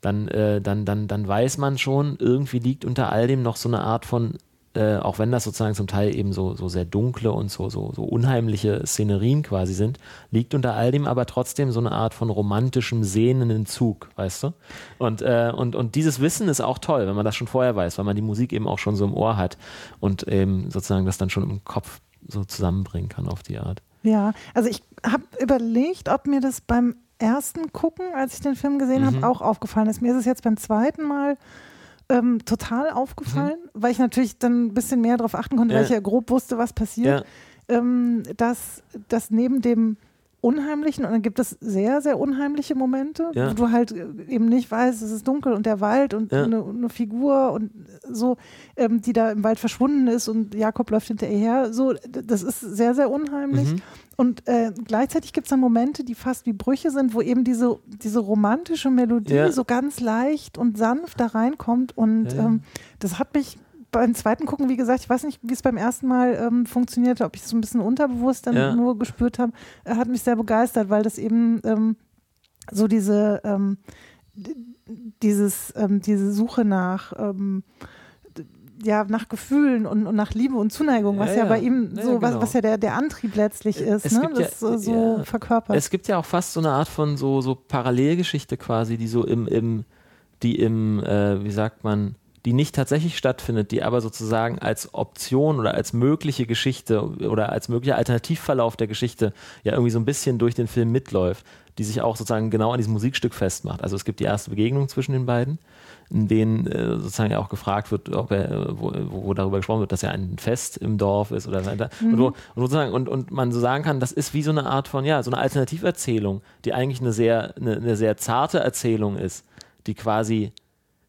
dann, äh, dann, dann, dann weiß man schon, irgendwie liegt unter all dem noch so eine Art von, äh, auch wenn das sozusagen zum Teil eben so, so sehr dunkle und so, so, so unheimliche Szenerien quasi sind, liegt unter all dem aber trotzdem so eine Art von romantischem sehnenden Zug, weißt du? Und, äh, und, und dieses Wissen ist auch toll, wenn man das schon vorher weiß, weil man die Musik eben auch schon so im Ohr hat und eben sozusagen das dann schon im Kopf so zusammenbringen kann auf die Art. Ja, also ich habe überlegt, ob mir das beim ersten Gucken, als ich den Film gesehen Mhm. habe, auch aufgefallen ist. Mir ist es jetzt beim zweiten Mal ähm, total aufgefallen, weil ich natürlich dann ein bisschen mehr darauf achten konnte, weil Mhm. Ja. ich ja grob wusste, was passiert. Ähm, dass, dass neben dem Unheimlichen, und dann gibt es sehr, sehr unheimliche Momente, Ja. wo du halt äh, eben nicht weißt, es ist dunkel und der Wald und Ja. eine, eine Figur und so, ähm, die da im Wald verschwunden ist und Jakob läuft hinterher. So, d- das ist sehr, sehr unheimlich. Mhm. Und äh, gleichzeitig gibt es dann Momente, die fast wie Brüche sind, wo eben diese, diese romantische Melodie Ja. so ganz leicht und sanft da reinkommt. Und Ja. Ähm, das hat mich beim zweiten Gucken, wie gesagt, ich weiß nicht, wie es beim ersten Mal ähm, funktionierte, ob ich es so ein bisschen unterbewusst dann Ja. nur gespürt habe, äh, hat mich sehr begeistert, weil das eben ähm, so diese, ähm, dieses, ähm, diese Suche nach ähm, ja, nach Gefühlen und, und nach Liebe und Zuneigung, was Ja, ja, bei ihm so, ja, was, genau. was ja der, der Antrieb letztlich ist, Es ne? das äh, so verkörpert. Es gibt ja auch fast so eine Art von so, so Parallelgeschichte quasi, die so im, im die im, äh, wie sagt man, die nicht tatsächlich stattfindet, die aber sozusagen als Option oder als mögliche Geschichte oder als möglicher Alternativverlauf der Geschichte ja irgendwie so ein bisschen durch den Film mitläuft, die sich auch sozusagen genau an diesem Musikstück festmacht. Also es gibt die erste Begegnung zwischen den beiden, in denen äh, sozusagen ja auch gefragt wird, ob er, äh, wo, wo, darüber gesprochen wird, dass ja ein Fest im Dorf ist oder so. Und, wo, und, sozusagen, und, und man so sagen kann, das ist wie so eine Art von, ja, so eine Alternativerzählung, die eigentlich eine sehr, eine, eine sehr zarte Erzählung ist, die quasi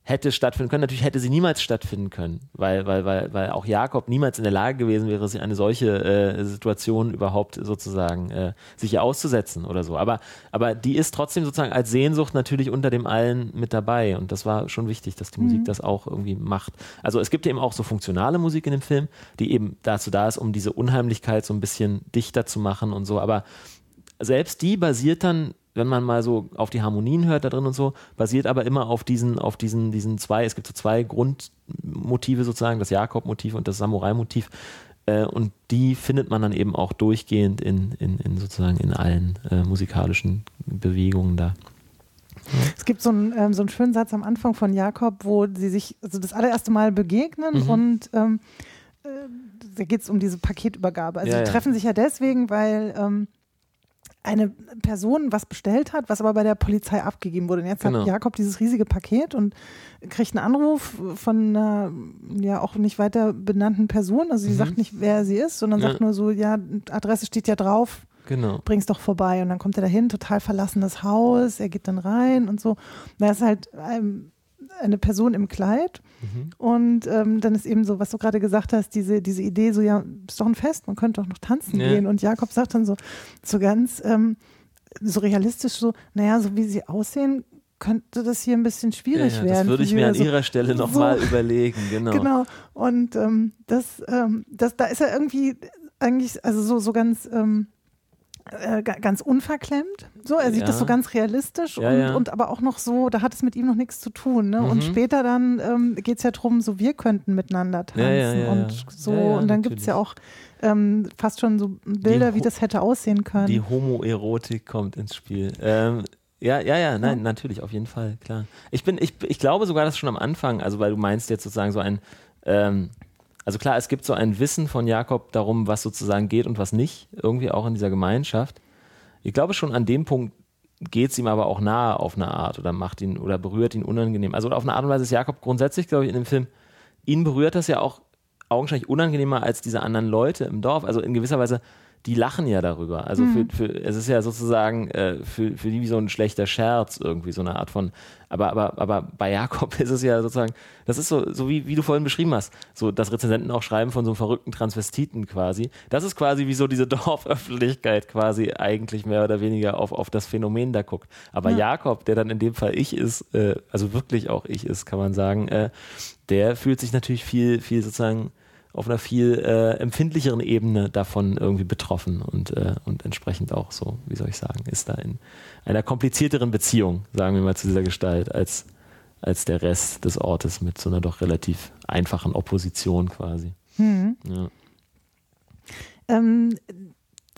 hätte stattfinden können. Natürlich hätte sie niemals stattfinden können, weil, weil, weil, weil auch Jakob niemals in der Lage gewesen wäre, sich eine solche äh, Situation überhaupt sozusagen äh, sich auszusetzen oder so. Aber, aber die ist trotzdem sozusagen als Sehnsucht natürlich unter dem allen mit dabei. Und das war schon wichtig, dass die Musik das auch irgendwie macht. Also es gibt eben auch so funktionale Musik in dem Film, die eben dazu da ist, um diese Unheimlichkeit so ein bisschen dichter zu machen und so. Aber selbst die basiert dann, wenn man mal so auf die Harmonien hört da drin und so, basiert aber immer auf diesen, auf diesen, diesen zwei, es gibt so zwei Grundmotive sozusagen, das Jakob-Motiv und das Samurai-Motiv. Äh, und die findet man dann eben auch durchgehend in, in, in sozusagen in allen äh, musikalischen Bewegungen da. Es gibt so einen, ähm, so einen schönen Satz am Anfang von Jakob, wo sie sich also das allererste Mal begegnen Mhm. und ähm, äh, da geht es um diese Paketübergabe. Also Ja, sie ja. treffen sich ja deswegen, weil ähm, eine Person was bestellt hat, was aber bei der Polizei abgegeben wurde. Und jetzt Genau. hat Jakob dieses riesige Paket und kriegt einen Anruf von einer ja auch nicht weiter benannten Person. Also sie Mhm. sagt nicht, wer sie ist, sondern Ja. sagt nur so, ja, Adresse steht ja drauf, Genau. bring's doch vorbei. Und dann kommt er dahin, total verlassenes Haus, er geht dann rein und so. Da ist halt ähm, eine Person im Kleid Mhm. und ähm, dann ist eben so, was du gerade gesagt hast, diese, diese Idee, so ja, ist doch ein Fest, man könnte doch noch tanzen Ja. gehen. Und Jakob sagt dann so, so ganz ähm, so realistisch so, naja, so wie sie aussehen, könnte das hier ein bisschen Ja, schwierig ja, werden. das würde ich mir an sie. ihrer Stelle so- nochmal überlegen, genau. Genau. Und ähm, das, ähm, das, da ist er irgendwie eigentlich, also so, so ganz, ähm, äh, ga- ganz unverklemmt. So, er sieht Ja. das so ganz realistisch Ja, und, ja. und aber auch noch so, da hat es mit ihm noch nichts zu tun. Ne? Und Mhm. später dann ähm, geht es ja darum, so wir könnten miteinander tanzen und so. Und dann gibt es ja auch ähm, fast schon so Bilder, wie das hätte aussehen können. Die Homoerotik kommt ins Spiel. Ähm, ja, ja, ja, nein, natürlich, auf jeden Fall, klar. Ich bin, ich, ich glaube sogar, dass schon am Anfang, also weil du meinst jetzt sozusagen so ein, ähm, also klar, es gibt so ein Wissen von Jakob darum, was sozusagen geht und was nicht, irgendwie auch in dieser Gemeinschaft. Ich glaube schon an dem Punkt geht es ihm aber auch nahe auf eine Art oder macht ihn oder berührt ihn unangenehm. Also auf eine Art und Weise ist Jakob grundsätzlich, glaube ich, in dem Film, ihn berührt das ja auch augenscheinlich unangenehmer als diese anderen Leute im Dorf. Also in gewisser Weise, die lachen ja darüber. Also für, für, es ist ja sozusagen äh, für, für die wie so ein schlechter Scherz irgendwie, so eine Art von, aber, aber, aber bei Jakob ist es ja sozusagen, das ist so, so wie, wie du vorhin beschrieben hast, so dass Rezensenten auch schreiben von so einem verrückten Transvestiten quasi. Das ist quasi wie so diese Dorföffentlichkeit quasi eigentlich mehr oder weniger auf, auf das Phänomen da guckt. Aber Jakob, der dann in dem Fall ich ist, äh, also wirklich auch ich ist, kann man sagen, äh, der fühlt sich natürlich viel, viel sozusagen auf einer viel äh, empfindlicheren Ebene davon irgendwie betroffen und, äh, und entsprechend auch so, wie soll ich sagen, ist da in einer komplizierteren Beziehung, sagen wir mal, zu dieser Gestalt als, als der Rest des Ortes mit so einer doch relativ einfachen Opposition quasi. Ja. Ähm,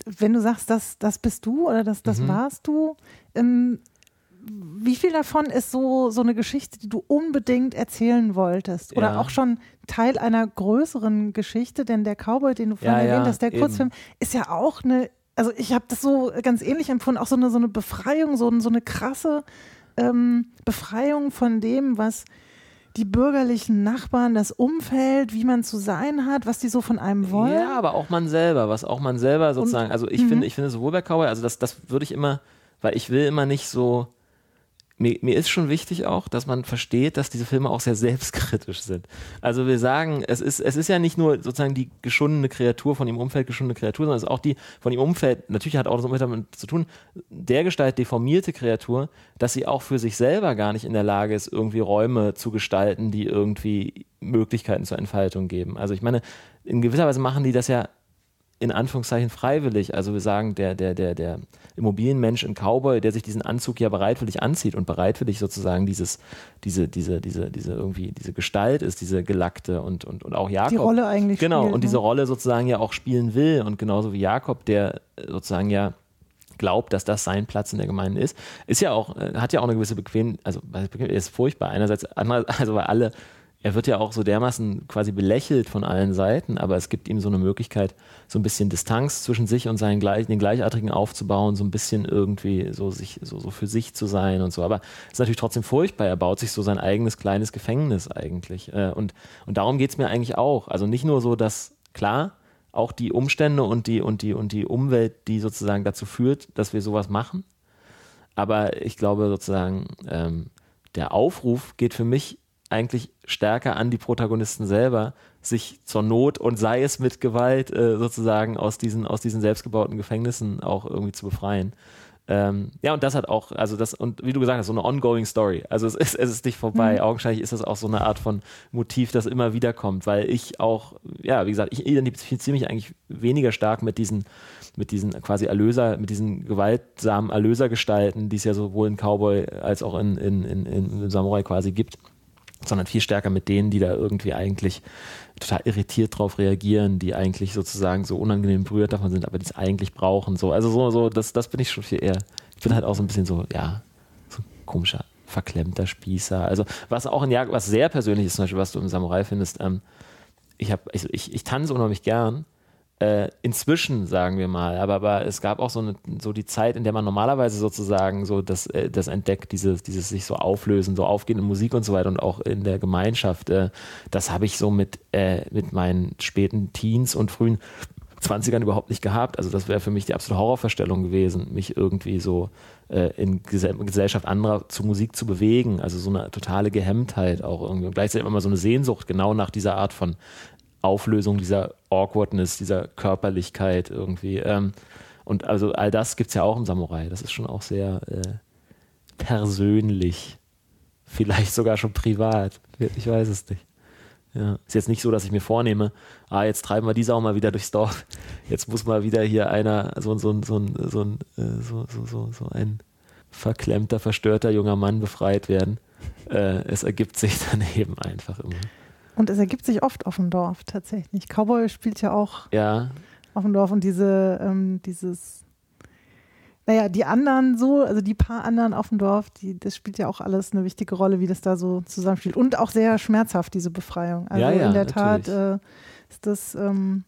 wenn du sagst, das, das bist du oder das, das Mhm. warst du, ähm, wie viel davon ist so, so eine Geschichte, die du unbedingt erzählen wolltest? Oder Ja. auch schon Teil einer größeren Geschichte? Denn der Cowboy, den du vorhin Ja, erwähnt hast, der eben. Kurzfilm, ist ja auch eine, also ich habe das so ganz ähnlich empfunden, auch so eine, so eine Befreiung, so, so eine krasse ähm, Befreiung von dem, was die bürgerlichen Nachbarn, das Umfeld, wie man zu sein hat, was die so von einem wollen. Ja, aber auch man selber, was auch man selber sozusagen, also ich finde, ich finde sowohl bei Cowboy, also das, das würde ich immer, weil ich will immer nicht so, mir, mir ist schon wichtig auch, dass man versteht, dass diese Filme auch sehr selbstkritisch sind. Also wir sagen, es ist, es ist ja nicht nur sozusagen die geschundene Kreatur, von ihrem Umfeld geschundene Kreatur, sondern es ist auch die von ihrem Umfeld, natürlich hat auch das Umfeld damit zu tun, der Gestalt deformierte Kreatur, dass sie auch für sich selber gar nicht in der Lage ist, irgendwie Räume zu gestalten, die irgendwie Möglichkeiten zur Entfaltung geben. Also ich meine, in gewisser Weise machen die das ja in Anführungszeichen freiwillig. Also wir sagen, der, der, der, der Immobilienmensch in Cowboy, der sich diesen Anzug ja bereitwillig anzieht und bereitwillig sozusagen dieses, diese, diese, diese, diese irgendwie, diese Gestalt ist, diese gelackte und, und, und auch Jakob. Die Rolle eigentlich Genau, spielt, und diese ne? Rolle sozusagen ja auch spielen will und genauso wie Jakob, der äh, sozusagen ja glaubt, dass das sein Platz in der Gemeinde ist, ist ja auch, äh, hat ja auch eine gewisse Bequem, also er ist furchtbar. Einerseits, also weil alle, er wird ja auch so dermaßen quasi belächelt von allen Seiten, aber es gibt ihm so eine Möglichkeit, so ein bisschen Distanz zwischen sich und seinen gleich, den Gleichartigen aufzubauen, so ein bisschen irgendwie so sich, so, so für sich zu sein und so. Aber es ist natürlich trotzdem furchtbar. Er baut sich so sein eigenes kleines Gefängnis eigentlich. Äh, Und, und darum geht es mir eigentlich auch. Also nicht nur so, dass, klar, auch die Umstände und die, und die, und die Umwelt, die sozusagen dazu führt, dass wir sowas machen. Aber ich glaube sozusagen, ähm, der Aufruf geht für mich eigentlich stärker an die Protagonisten selber, sich zur Not und sei es mit Gewalt äh, sozusagen aus diesen, aus diesen selbstgebauten Gefängnissen auch irgendwie zu befreien. Ähm, ja, und das hat auch, also das, und wie du gesagt hast, so eine ongoing Story. Also es ist, es ist nicht vorbei. Augenscheinlich ist das auch so eine Art von Motiv, das immer wieder kommt, weil ich auch, ja, wie gesagt, ich identifiziere mich eigentlich weniger stark mit diesen, mit diesen quasi Erlöser, mit diesen gewaltsamen Erlösergestalten, die es ja sowohl in Cowboy als auch in, in, in, in Samurai quasi gibt sondern viel stärker mit denen, die da irgendwie eigentlich total irritiert drauf reagieren, die eigentlich sozusagen so unangenehm berührt davon sind, aber die es eigentlich brauchen. So, also so, so, das, das bin ich schon viel eher. Ich bin halt auch so ein bisschen so, ja, so ein komischer, verklemmter Spießer. Also, was auch ein Jahr, was sehr persönlich ist, zum Beispiel, was du im Samurai findest, ähm, ich, hab, ich, ich, ich tanze unheimlich gern. Äh, inzwischen, sagen wir mal, aber, aber es gab auch so, eine, so die Zeit, in der man normalerweise sozusagen so das, äh, das entdeckt, dieses, dieses sich so auflösen, so aufgehende Musik und so weiter und auch in der Gemeinschaft. Äh, das habe ich so mit, äh, mit meinen späten Teens und frühen 20ern überhaupt nicht gehabt. Also das wäre für mich die absolute Horrorvorstellung gewesen, mich irgendwie so äh, in Gesell Gesellschaft anderer zu Musik zu bewegen. Also so eine totale Gehemmtheit auch irgendwie. Und gleichzeitig immer so eine Sehnsucht genau nach dieser Art von Auflösung, dieser Awkwardness, dieser Körperlichkeit irgendwie. Ähm, und also all das gibt es ja auch im Samurai. Das ist schon auch sehr, äh, persönlich. Vielleicht sogar schon privat. Ich weiß es nicht. Ja. Ist jetzt nicht so, dass ich mir vornehme, ah, jetzt treiben wir die Sau mal wieder durchs Dorf. Jetzt muss mal wieder hier einer, so, so, so, so, ein, äh, so, so, so, so ein verklemmter, verstörter junger Mann befreit werden. Äh, es ergibt sich dann eben einfach immer. Und es ergibt sich oft auf dem Dorf tatsächlich. Cowboy spielt ja auch Ja, auf dem Dorf und diese, ähm, dieses, naja, die anderen so, also die paar anderen auf dem Dorf, die, das spielt ja auch alles eine wichtige Rolle, wie das da so zusammenspielt. Und auch sehr schmerzhaft, diese Befreiung. Also Ja, ja, in der Tat äh, ist das ähm,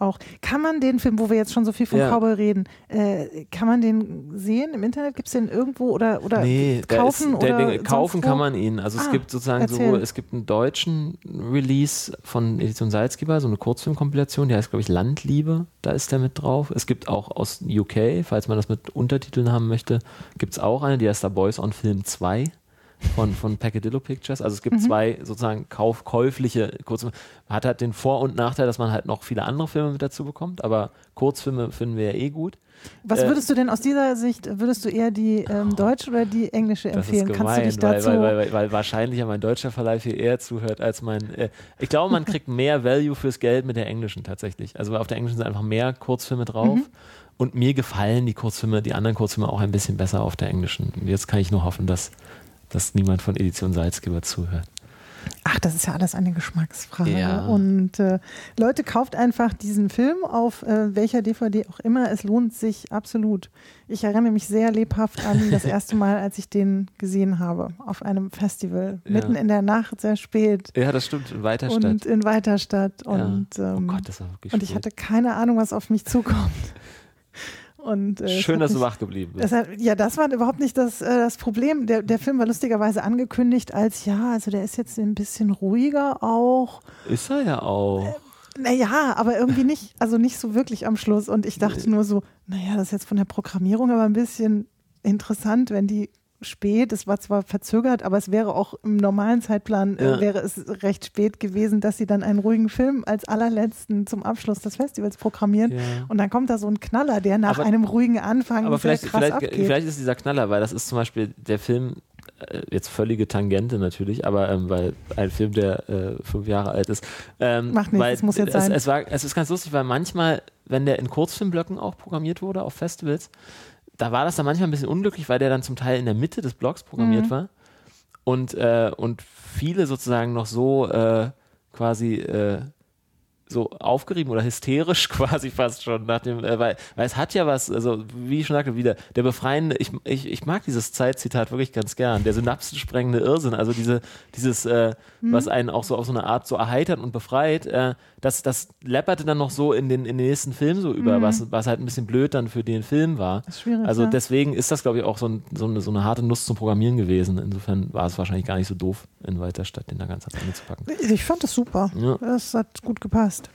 auch. Kann man den Film, wo wir jetzt schon so viel von Ja. Cowboy reden, äh, kann man den sehen im Internet? Gibt es den irgendwo oder, oder nee, kaufen? ist, der, oder Ding, kaufen kann man ihn. Also es Ah, gibt sozusagen erzähl. sowohl, es gibt einen deutschen Release von Edition Salzgeber, so eine Kurzfilmkompilation, die heißt, glaube ich, Landliebe, da ist der mit drauf. Es gibt auch aus UK, falls man das mit Untertiteln haben möchte, gibt es auch eine, die heißt da Boys on Film 2 von, von Peccadillo Pictures. Also es gibt zwei sozusagen kauf, käufliche Kurzfilme. Hat halt den Vor- und Nachteil, dass man halt noch viele andere Filme mit dazu bekommt, aber Kurzfilme finden wir ja eh gut. Was äh, würdest du denn aus dieser Sicht, würdest du eher die ähm, deutsche oder die englische Das empfehlen? ist Kannst du gemein, dich dazu. weil, weil, weil, weil wahrscheinlich ja mein deutscher Verleih viel eher zuhört als mein. Äh, ich glaube, man kriegt mehr Value fürs Geld mit der englischen tatsächlich. Also auf der englischen sind einfach mehr Kurzfilme drauf. Mhm. Und mir gefallen die Kurzfilme, die anderen Kurzfilme auch ein bisschen besser auf der englischen. Jetzt kann ich nur hoffen, dass, dass niemand von Edition Salzgeber zuhört. Ach, das ist ja alles eine Geschmacksfrage. Ja. Und äh, Leute, kauft einfach diesen Film auf äh, welcher DVD auch immer. Es lohnt sich absolut. Ich erinnere mich sehr lebhaft an das erste Mal, als ich den gesehen habe. Auf einem Festival. Ja. Mitten in der Nacht, sehr spät. Ja, das stimmt. In Weiterstadt. Und in Weiterstadt. Und, ja. ähm, oh Gott, das war wirklich und ich spät. hatte keine Ahnung, was auf mich zukommt. Und, äh, Schön, dass du wach geblieben bist. hat, ja, das war überhaupt nicht das, äh, das Problem. Der, der Film war lustigerweise angekündigt als, ja, also der ist jetzt ein bisschen ruhiger auch. Ist er ja auch. Naja, aber irgendwie nicht, also nicht so wirklich am Schluss. Und ich dachte nur so, naja, das ist jetzt von der Programmierung aber ein bisschen interessant, wenn die spät, es war zwar verzögert, aber es wäre auch im normalen Zeitplan, Ja. äh, wäre es recht spät gewesen, dass sie dann einen ruhigen Film als allerletzten zum Abschluss des Festivals programmieren. Ja. Und dann kommt da so ein Knaller, der nach Aber- einem ruhigen Anfang Aber vielleicht, krass vielleicht, abgeht. vielleicht ist dieser Knaller, weil das ist zum Beispiel der Film, äh, jetzt völlige Tangente natürlich, aber ähm, weil ein Film, der äh, fünf Jahre alt ist. Ähm, Macht nichts, es muss jetzt es, sein. Es, war, es ist ganz lustig, weil manchmal, wenn der in Kurzfilmblöcken auch programmiert wurde auf Festivals, da war das dann manchmal ein bisschen unglücklich, weil der dann zum Teil in der Mitte des Blocks programmiert Mhm. war und, äh, und viele sozusagen noch so äh, quasi äh, so aufgerieben oder hysterisch quasi fast schon nach dem, äh, weil, weil es hat ja was, also wie ich schon sagte, wieder der befreiende, ich, ich, ich mag dieses Zeitzitat wirklich ganz gern, der synapsensprengende Irrsinn, also diese, dieses, äh, was einen auch so auf so eine Art so erheitert und befreit, äh, das, das läpperte dann noch so in den, in den nächsten Film so über, was, was halt ein bisschen blöd dann für den Film war. ist schwierig, Also ja. deswegen ist das, glaube ich, auch so, ein, so, eine, so eine harte Nuss zum Programmieren gewesen. Insofern war es wahrscheinlich gar nicht so doof, in Weiterstadt den da ganz Ende zu packen. Ich fand das super. Ja. Das hat gut gepasst.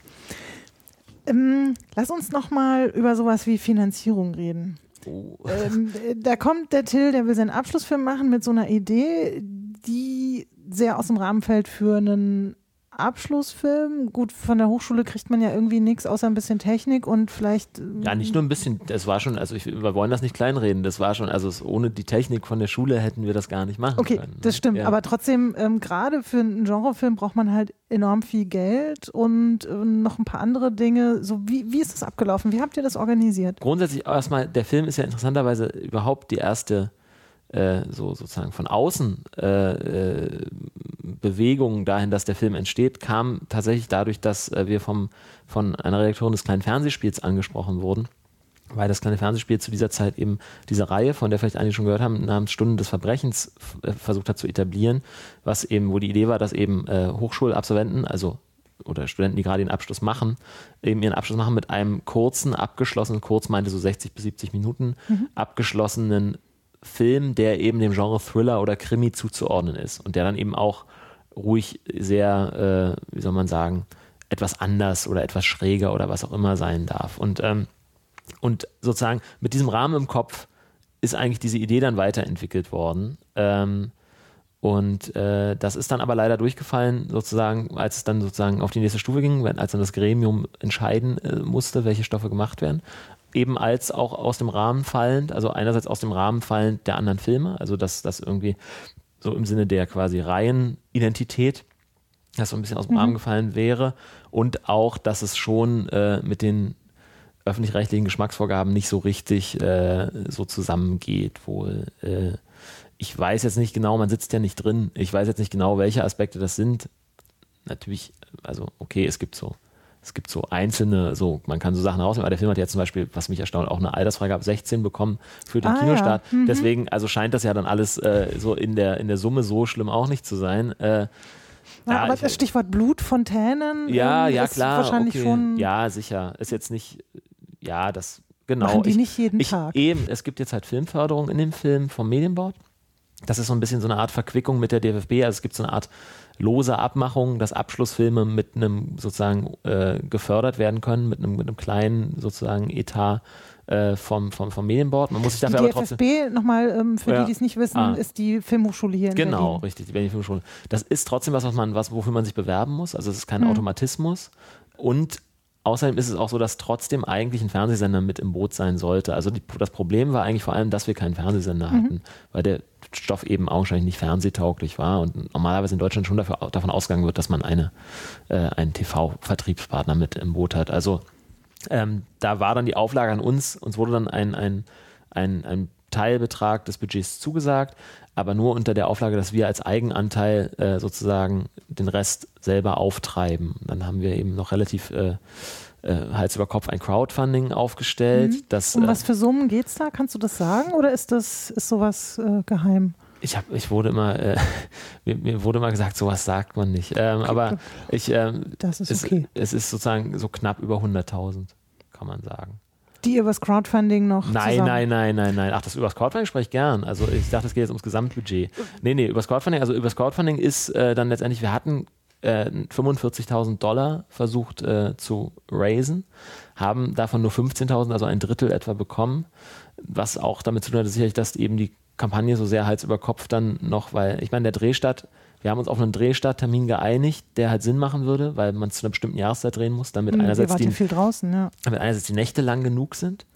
Ähm, lass uns noch mal über sowas wie Finanzierung reden. Oh. Ähm, äh, da kommt der Till, der will seinen Abschlussfilm machen mit so einer Idee, die sehr aus dem Rahmen fällt für einen Abschlussfilm. Gut, von der Hochschule kriegt man ja irgendwie nichts außer ein bisschen Technik und vielleicht. ähm, Ja, nicht nur ein bisschen, das war schon, also ich, wir wollen das nicht kleinreden, das war schon, also es, ohne die Technik von der Schule hätten wir das gar nicht machen Okay, können. ne? das stimmt. Ja. Aber trotzdem, ähm, gerade für einen Genrefilm braucht man halt enorm viel Geld und äh, noch ein paar andere Dinge. So, wie, wie ist das abgelaufen? Wie habt ihr das organisiert? Grundsätzlich erstmal, der Film ist ja interessanterweise überhaupt die erste äh, so sozusagen von außen äh, äh, Bewegung dahin, dass der Film entsteht, kam tatsächlich dadurch, dass äh, wir vom, von einer Redaktorin des kleinen Fernsehspiels angesprochen wurden. Weil das kleine Fernsehspiel zu dieser Zeit eben diese Reihe, von der vielleicht einige schon gehört haben, namens Stunden des Verbrechens äh, versucht hat zu etablieren, was eben, wo die Idee war, dass eben äh, Hochschulabsolventen, also oder Studenten, die gerade den Abschluss machen, eben ihren Abschluss machen mit einem kurzen, abgeschlossenen, kurz meinte so 60 bis 70 Minuten, abgeschlossenen Film, der eben dem Genre Thriller oder Krimi zuzuordnen ist und der dann eben auch ruhig sehr, äh, wie soll man sagen, etwas anders oder etwas schräger oder was auch immer sein darf. Und, ähm, und sozusagen mit diesem Rahmen im Kopf ist eigentlich diese Idee dann weiterentwickelt worden. Ähm, und äh, das ist dann aber leider durchgefallen, sozusagen, als es dann sozusagen auf die nächste Stufe ging, als dann das Gremium entscheiden äh, musste, welche Stoffe gemacht werden. Eben als auch aus dem Rahmen fallend, also einerseits aus dem Rahmen fallend der anderen Filme, also dass das irgendwie so im Sinne der quasi Reihenidentität, das so ein bisschen aus dem Rahmen gefallen wäre und auch, dass es schon äh, mit den öffentlich-rechtlichen Geschmacksvorgaben nicht so richtig äh, so zusammengeht wohl. Äh, ich weiß jetzt nicht genau, man sitzt ja nicht drin, ich weiß jetzt nicht genau, welche Aspekte das sind. Natürlich, also okay, es gibt so es gibt so einzelne, so, man kann so Sachen rausnehmen, aber der Film hat ja zum Beispiel, was mich erstaunt, auch eine Altersfreigabe 16 bekommen für den Ah, Kinostart. ja. Mhm. Deswegen, also scheint das ja dann alles äh, so in der, in der Summe so schlimm auch nicht zu sein. Äh, Ja, aber ich- das Stichwort Blutfontänen ja, ähm, ja, ist klar. wahrscheinlich okay. schon. Ja, sicher. Ist jetzt nicht, ja, das, genau. Machen die ich, nicht jeden ich, Tag. Eben, es gibt jetzt halt Filmförderung in dem Film vom Medienbord. Das ist so ein bisschen so eine Art Verquickung mit der DFB. Also es gibt so eine Art lose Abmachung, dass Abschlussfilme mit einem sozusagen äh, gefördert werden können, mit einem, mit einem kleinen sozusagen Etat äh, vom, vom, vom Medienbord. Man muss sich Die dafür aber trotzdem. DFFB, nochmal ähm, für Ja. die, die es nicht wissen, Ah. ist die Filmhochschule hier in Genau, Berlin. richtig, die Berliner Filmhochschule. Das ist trotzdem was, was man, was, wofür man sich bewerben muss. Also es ist kein Mhm. Automatismus. Und außerdem ist es auch so, dass trotzdem eigentlich ein Fernsehsender mit im Boot sein sollte. Also die, das Problem war eigentlich vor allem, dass wir keinen Fernsehsender Mhm. hatten, weil der Stoff eben augenscheinlich nicht fernsehtauglich war und normalerweise in Deutschland schon dafür, davon ausgegangen wird, dass man eine, äh, einen TV-Vertriebspartner mit im Boot hat. Also ähm, da war dann die Auflage an uns, uns wurde dann ein, ein, ein, ein Teilbetrag des Budgets zugesagt, aber nur unter der Auflage, dass wir als Eigenanteil äh, sozusagen den Rest selber auftreiben. Dann haben wir eben noch relativ äh, Hals über Kopf ein Crowdfunding aufgestellt. Das, Um äh, was für Summen geht es da? Kannst du das sagen oder ist das ist sowas äh, geheim? ich, hab, ich wurde immer, äh, mir, mir wurde immer gesagt, sowas sagt man nicht. Ähm, aber ich, ähm, Das ist es, okay. es ist sozusagen so knapp über 100.000, kann man sagen. Die übers Crowdfunding noch Nein, zusammen nein, nein, nein, nein. Ach, das übers Crowdfunding spreche ich gern. Also ich dachte, es geht jetzt ums Gesamtbudget. Nee, nee, übers Crowdfunding, also übers Crowdfunding ist äh, dann letztendlich, wir hatten äh, 45.000 Dollar versucht äh, zu raisen, haben davon nur 15.000, also ein Drittel etwa bekommen, was auch damit zu tun hat, sicherlich, dass eben die Kampagne so sehr Hals über Kopf dann noch, weil ich meine, der Drehstart, wir haben uns auf einen Drehstarttermin geeinigt, der halt Sinn machen würde, weil man zu einer bestimmten Jahreszeit drehen muss, damit Hm, Ihr einerseits die draußen, ja. damit einerseits die Nächte lang genug sind,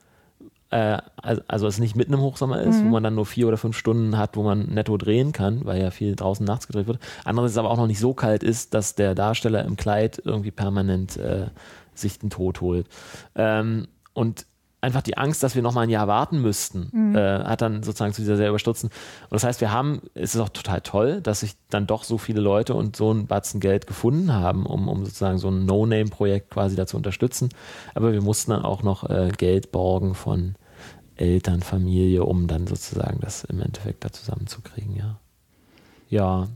äh, also, es nicht mitten im Hochsommer ist, wo man dann nur vier oder fünf Stunden hat, wo man netto drehen kann, weil ja viel draußen nachts gedreht wird. Andererseits aber auch noch nicht so kalt ist, dass der Darsteller im Kleid irgendwie permanent äh, sich den Tod holt. Ähm, und einfach die Angst, dass wir noch mal ein Jahr warten müssten, äh, hat dann sozusagen zu dieser sehr überstürzen. Und das heißt, wir haben, es ist auch total toll, dass sich dann doch so viele Leute und so ein Batzen Geld gefunden haben, um, um sozusagen so ein No-Name-Projekt quasi da zu unterstützen. Aber wir mussten dann auch noch äh, Geld borgen von Eltern, Familie, um dann sozusagen das im Endeffekt da zusammenzukriegen, ja. Ja.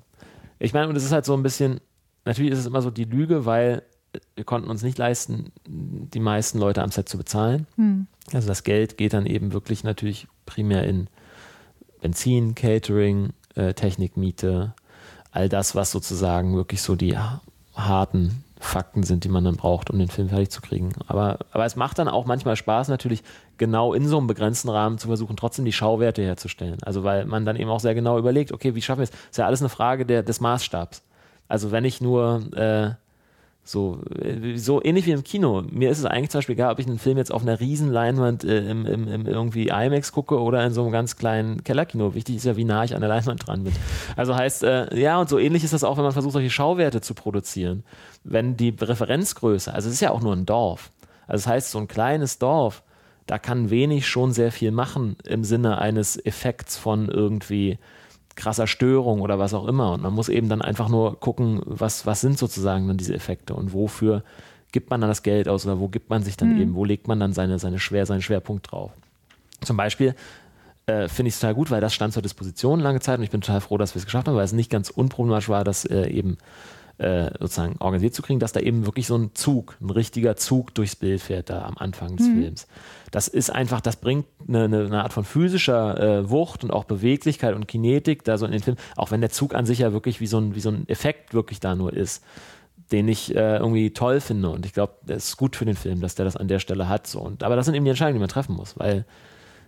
Ich meine, und es ist halt so ein bisschen, natürlich ist es immer so die Lüge, weil wir konnten uns nicht leisten, die meisten Leute am Set zu bezahlen. Hm. Also das Geld geht dann eben wirklich natürlich primär in Benzin, Catering, äh, Technikmiete, all das, was sozusagen wirklich so die ha- harten Fakten sind, die man dann braucht, um den Film fertig zu kriegen. Aber, aber es macht dann auch manchmal Spaß, natürlich genau in so einem begrenzten Rahmen zu versuchen, trotzdem die Schauwerte herzustellen. Also weil man dann eben auch sehr genau überlegt, okay, wie schaffen wir es? Ist ja alles eine Frage der, des Maßstabs. Also wenn ich nur äh, so, äh, so ähnlich wie im Kino. Mir ist es eigentlich zum Beispiel egal, ob ich einen Film jetzt auf einer riesen Leinwand äh, im, im, im irgendwie IMAX gucke oder in so einem ganz kleinen Kellerkino. Wichtig ist ja, wie nah ich an der Leinwand dran bin. Also heißt, äh, ja, und so ähnlich ist das auch, wenn man versucht, solche Schauwerte zu produzieren. Wenn die Referenzgröße, also es ist ja auch nur ein Dorf. Also das heißt, so ein kleines Dorf, da kann wenig schon sehr viel machen im Sinne eines Effekts von irgendwie krasser Störung oder was auch immer. Und man muss eben dann einfach nur gucken, was, was sind sozusagen dann diese Effekte und wofür gibt man dann das Geld aus oder wo gibt man sich dann eben, wo legt man dann seine, seine Schwer, seinen Schwerpunkt drauf. Zum Beispiel äh, finde ich es total gut, weil das stand zur Disposition lange Zeit und ich bin total froh, dass wir es geschafft haben, weil es nicht ganz unproblematisch war, das äh, eben äh, sozusagen organisiert zu kriegen, dass da eben wirklich so ein Zug, ein richtiger Zug durchs Bild fährt da am Anfang des Films. Das ist einfach, das bringt eine, eine, Art von physischer äh, Wucht und auch Beweglichkeit und Kinetik da so in den Film, auch wenn der Zug an sich ja wirklich wie so ein, wie so ein Effekt wirklich da nur ist, den ich äh, irgendwie toll finde und ich glaube, das ist gut für den Film, dass der das an der Stelle hat. So. Und, aber das sind eben die Entscheidungen, die man treffen muss, weil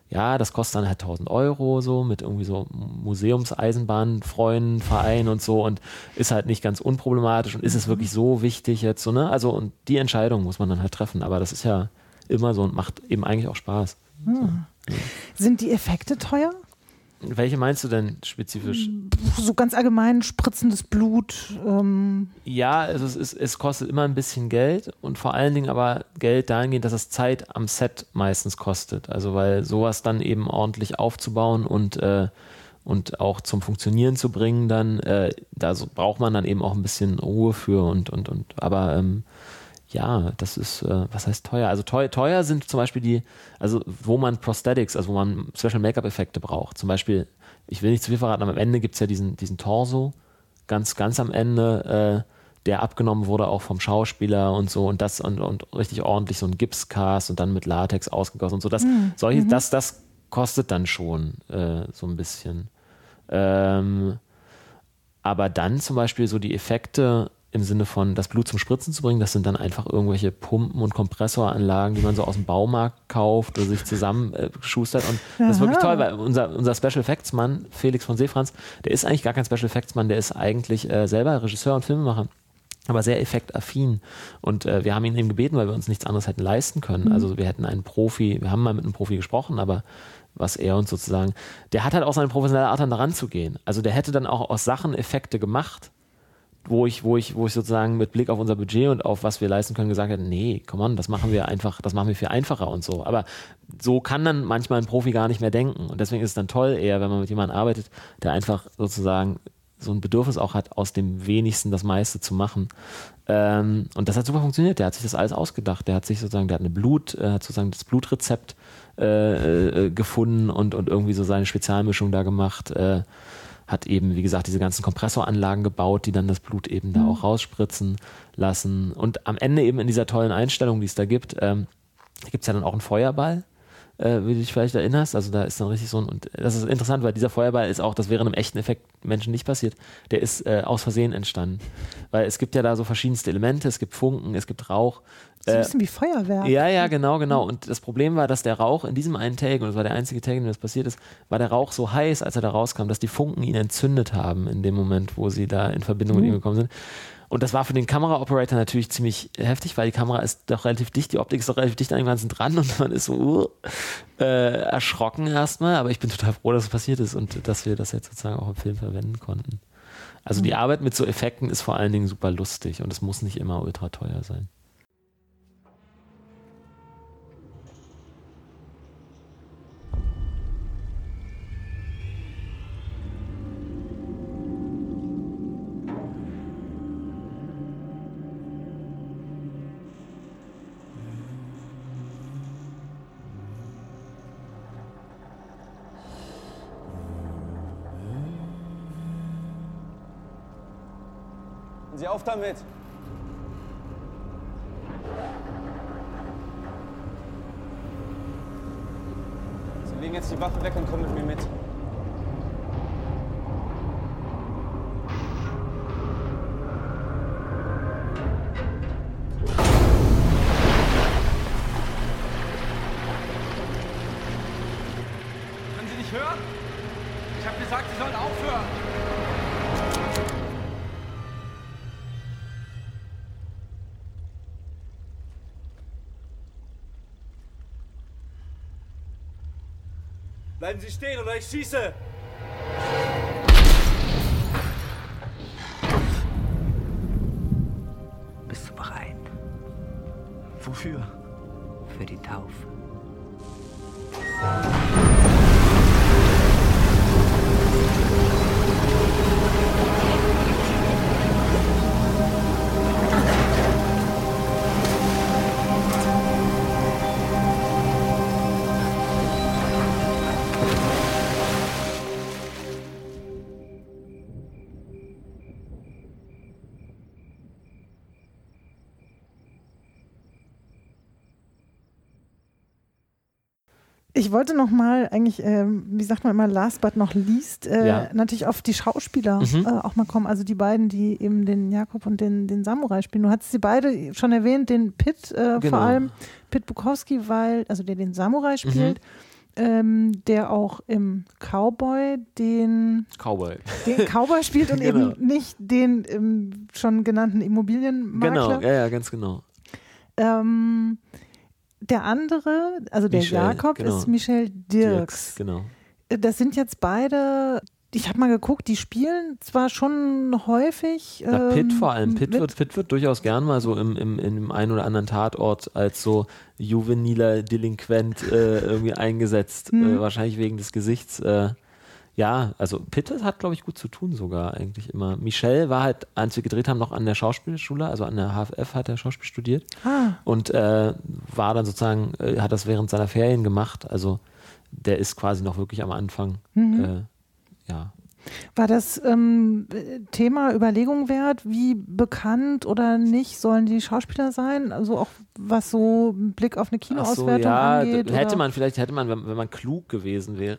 ja, das kostet dann halt 1000 Euro so mit irgendwie so Museumseisenbahn, Freunden, Verein und so und ist halt nicht ganz unproblematisch und ist es wirklich so wichtig jetzt so, ne? Also und die Entscheidung muss man dann halt treffen, aber das ist ja immer so und macht eben eigentlich auch Spaß. Sind die Effekte teuer? Welche meinst du denn spezifisch? So ganz allgemein spritzendes Blut. Ähm, Ja, also es, ist, es kostet immer ein bisschen Geld und vor allen Dingen aber Geld dahingehend, dass es Zeit am Set meistens kostet. Also weil sowas dann eben ordentlich aufzubauen und, äh, und auch zum Funktionieren zu bringen, dann äh, da so braucht man dann eben auch ein bisschen Ruhe für und und und. Aber ähm, ja, das ist, äh, was heißt teuer? Also teuer, teuer sind zum Beispiel die, also wo man Prosthetics, also wo man Special Make-up-Effekte braucht. Zum Beispiel, ich will nicht zu viel verraten, aber am Ende gibt es ja diesen, diesen Torso, ganz, ganz am Ende, äh, der abgenommen wurde auch vom Schauspieler und so und das und, und richtig ordentlich so ein Gipscast und dann mit Latex ausgegossen und so. Das, solche, das, das kostet dann schon äh, so ein bisschen. Ähm, aber dann zum Beispiel so die Effekte im Sinne von das Blut zum Spritzen zu bringen, das sind dann einfach irgendwelche Pumpen und Kompressoranlagen, die man so aus dem Baumarkt kauft oder sich zusammen äh. Und das ist wirklich Aha. toll, weil unser, unser Special Effects Mann, Felix von Seefranz, der ist eigentlich gar kein Special Effects Mann, der ist eigentlich äh, selber Regisseur und Filmemacher aber sehr effektaffin. Und äh, wir haben ihn eben gebeten, weil wir uns nichts anderes hätten leisten können. Also wir hätten einen Profi, wir haben mal mit einem Profi gesprochen, aber was er uns sozusagen, der hat halt auch seine professionelle Art, dann daran zu gehen. Also der hätte dann auch aus Sachen Effekte gemacht, wo ich, wo ich, wo ich sozusagen mit Blick auf unser Budget und auf was wir leisten können gesagt hätte, nee, komm on, das machen wir einfach, das machen wir viel einfacher und so. Aber so kann dann manchmal ein Profi gar nicht mehr denken. Und deswegen ist es dann toll eher, wenn man mit jemandem arbeitet, der einfach sozusagen so ein Bedürfnis auch hat, aus dem wenigsten das meiste zu machen. Ähm, und das hat super funktioniert. Der hat sich das alles ausgedacht. Der hat sich sozusagen, der hat eine Blut, äh, hat sozusagen das Blutrezept äh, äh, gefunden und, und irgendwie so seine Spezialmischung da gemacht. Äh, hat eben, wie gesagt, diese ganzen Kompressoranlagen gebaut, die dann das Blut eben da auch rausspritzen lassen. Und am Ende eben in dieser tollen Einstellung, die es da gibt, ähm, gibt es ja dann auch einen Feuerball, äh, wie du dich vielleicht erinnerst. Also da ist dann richtig so ein, und das ist interessant, weil dieser Feuerball ist auch, das wäre einem echten Effekt Menschen nicht passiert, der ist äh, aus Versehen entstanden. Weil es gibt ja da so verschiedenste Elemente, es gibt Funken, es gibt Rauch. so ein Äh, bisschen wie Feuerwerk. ja, ja, genau, genau. Und das Problem war, dass der Rauch in diesem einen Take, und das war der einzige Take, in dem das passiert ist, war der Rauch so heiß, als er da rauskam, dass die Funken ihn entzündet haben in dem Moment, wo sie da in Verbindung mit ihm gekommen sind. Und das war für den Kameraoperator natürlich ziemlich heftig, weil die Kamera ist doch relativ dicht, die Optik ist doch relativ dicht an dem Ganzen dran und man ist so uh, äh, erschrocken erstmal. Aber ich bin total froh, dass es passiert ist und dass wir das jetzt sozusagen auch im Film verwenden konnten. Also die Arbeit mit so Effekten ist vor allen Dingen super lustig und es muss nicht immer ultra teuer sein. Sie auf damit! Sie legen jetzt die Waffe weg und kommen mit mir mit. Bleiben Sie stehen oder ich schieße! Bist du bereit Wofür? für die Taufe? Ich wollte noch mal eigentlich, ähm, wie sagt man immer, last but not least, äh, Ja. natürlich auf die Schauspieler Mhm. äh, auch mal kommen. Also die beiden, die eben den Jakob und den, den Samurai spielen. Du hattest sie beide schon erwähnt, den Pitt äh, Genau. vor allem, Pitt Bukowski, weil, also der den Samurai spielt, ähm, der auch im Cowboy den, Cowboy. den Cowboy spielt und Genau. eben nicht den ähm, schon genannten Immobilienmakler. Genau, ja, ja, ganz genau. Ähm, der andere, also der Michel, Jakob, genau. ist Michel Dirks. Genau. Das sind jetzt beide, ich habe mal geguckt, die spielen zwar schon häufig. Ja, Pitt ähm, vor allem. Pitt wird, Pitt wird durchaus gern mal so im, im, dem einen oder anderen Tatort als so juveniler Delinquent äh, irgendwie eingesetzt. Mhm. Äh, wahrscheinlich wegen des Gesichts. Äh, ja, also Pitt hat, glaube ich, gut zu tun sogar eigentlich immer. Michel war halt, als wir gedreht haben, noch an der Schauspielschule, also an der HFF hat er Schauspiel studiert Ah, und äh, war dann sozusagen, äh, hat das während seiner Ferien gemacht. Also der ist quasi noch wirklich am Anfang. Mhm. Äh, ja. War das ähm, Thema Überlegung wert, wie bekannt oder nicht sollen die Schauspieler sein? Also auch was so einen Blick auf eine Kinoauswertung so, ja, angeht? hätte oder, man vielleicht, hätte man, wenn, wenn man klug gewesen wäre,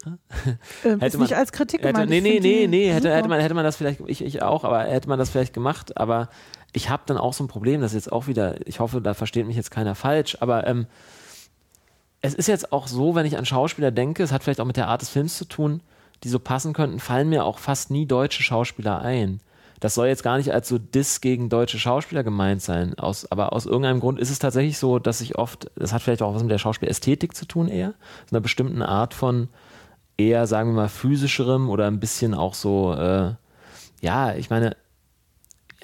äh, hätte man- nicht als Kritik hätte, gemeint. nee, nee, nee, nee, hätte, hätte man, hätte man das vielleicht, ich, ich auch, aber hätte man das vielleicht gemacht, aber ich habe dann auch so ein Problem, das ist jetzt auch wieder, ich hoffe, da versteht mich jetzt keiner falsch, aber ähm, es ist jetzt auch so, wenn ich an Schauspieler denke, es hat vielleicht auch mit der Art des Films zu tun, die so passen könnten, fallen mir auch fast nie deutsche Schauspieler ein. Das soll jetzt gar nicht als so Diss gegen deutsche Schauspieler gemeint sein, aus, aber aus irgendeinem Grund ist es tatsächlich so, dass ich oft, das hat vielleicht auch was mit der Schauspielästhetik zu tun eher, so einer bestimmten Art von eher, sagen wir mal, physischerem oder ein bisschen auch so, äh, ja, ich meine,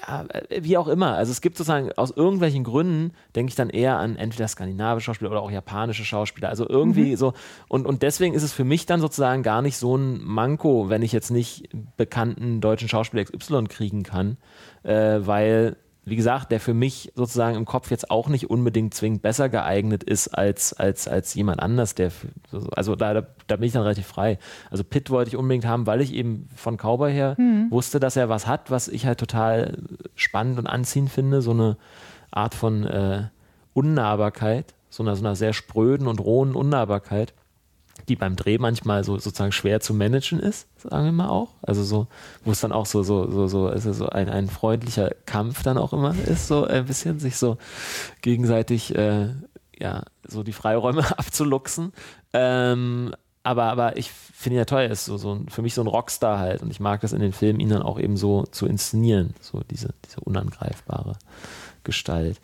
ja, äh, wie auch immer. Also es gibt sozusagen aus irgendwelchen Gründen, denke ich dann eher an entweder skandinavische Schauspieler oder auch japanische Schauspieler. Also irgendwie so, und, und deswegen ist es für mich dann sozusagen gar nicht so ein Manko, wenn ich jetzt nicht bekannten deutschen Schauspieler XY kriegen kann, äh, weil, wie gesagt, der für mich sozusagen im Kopf jetzt auch nicht unbedingt zwingend besser geeignet ist als, als, als jemand anders, der, also da, da, bin ich dann relativ frei. Also Pitt wollte ich unbedingt haben, weil ich eben von Cowboy her wusste, dass er was hat, was ich halt total spannend und anziehend finde, so eine Art von äh, Unnahbarkeit, so einer, so einer sehr spröden und rohen Unnahbarkeit, die beim Dreh manchmal so sozusagen schwer zu managen ist, sagen wir mal auch. Also so, wo es dann auch so, so, so, so, also so ein, ein freundlicher Kampf dann auch immer ist, so ein bisschen sich so gegenseitig, äh, ja, so die Freiräume abzuluxen. Ähm, aber, aber ich finde ihn ja toll, ist so, so ein, für mich so ein Rockstar halt und ich mag das in den Filmen, ihn dann auch eben so zu inszenieren, so diese, diese unangreifbare Gestalt.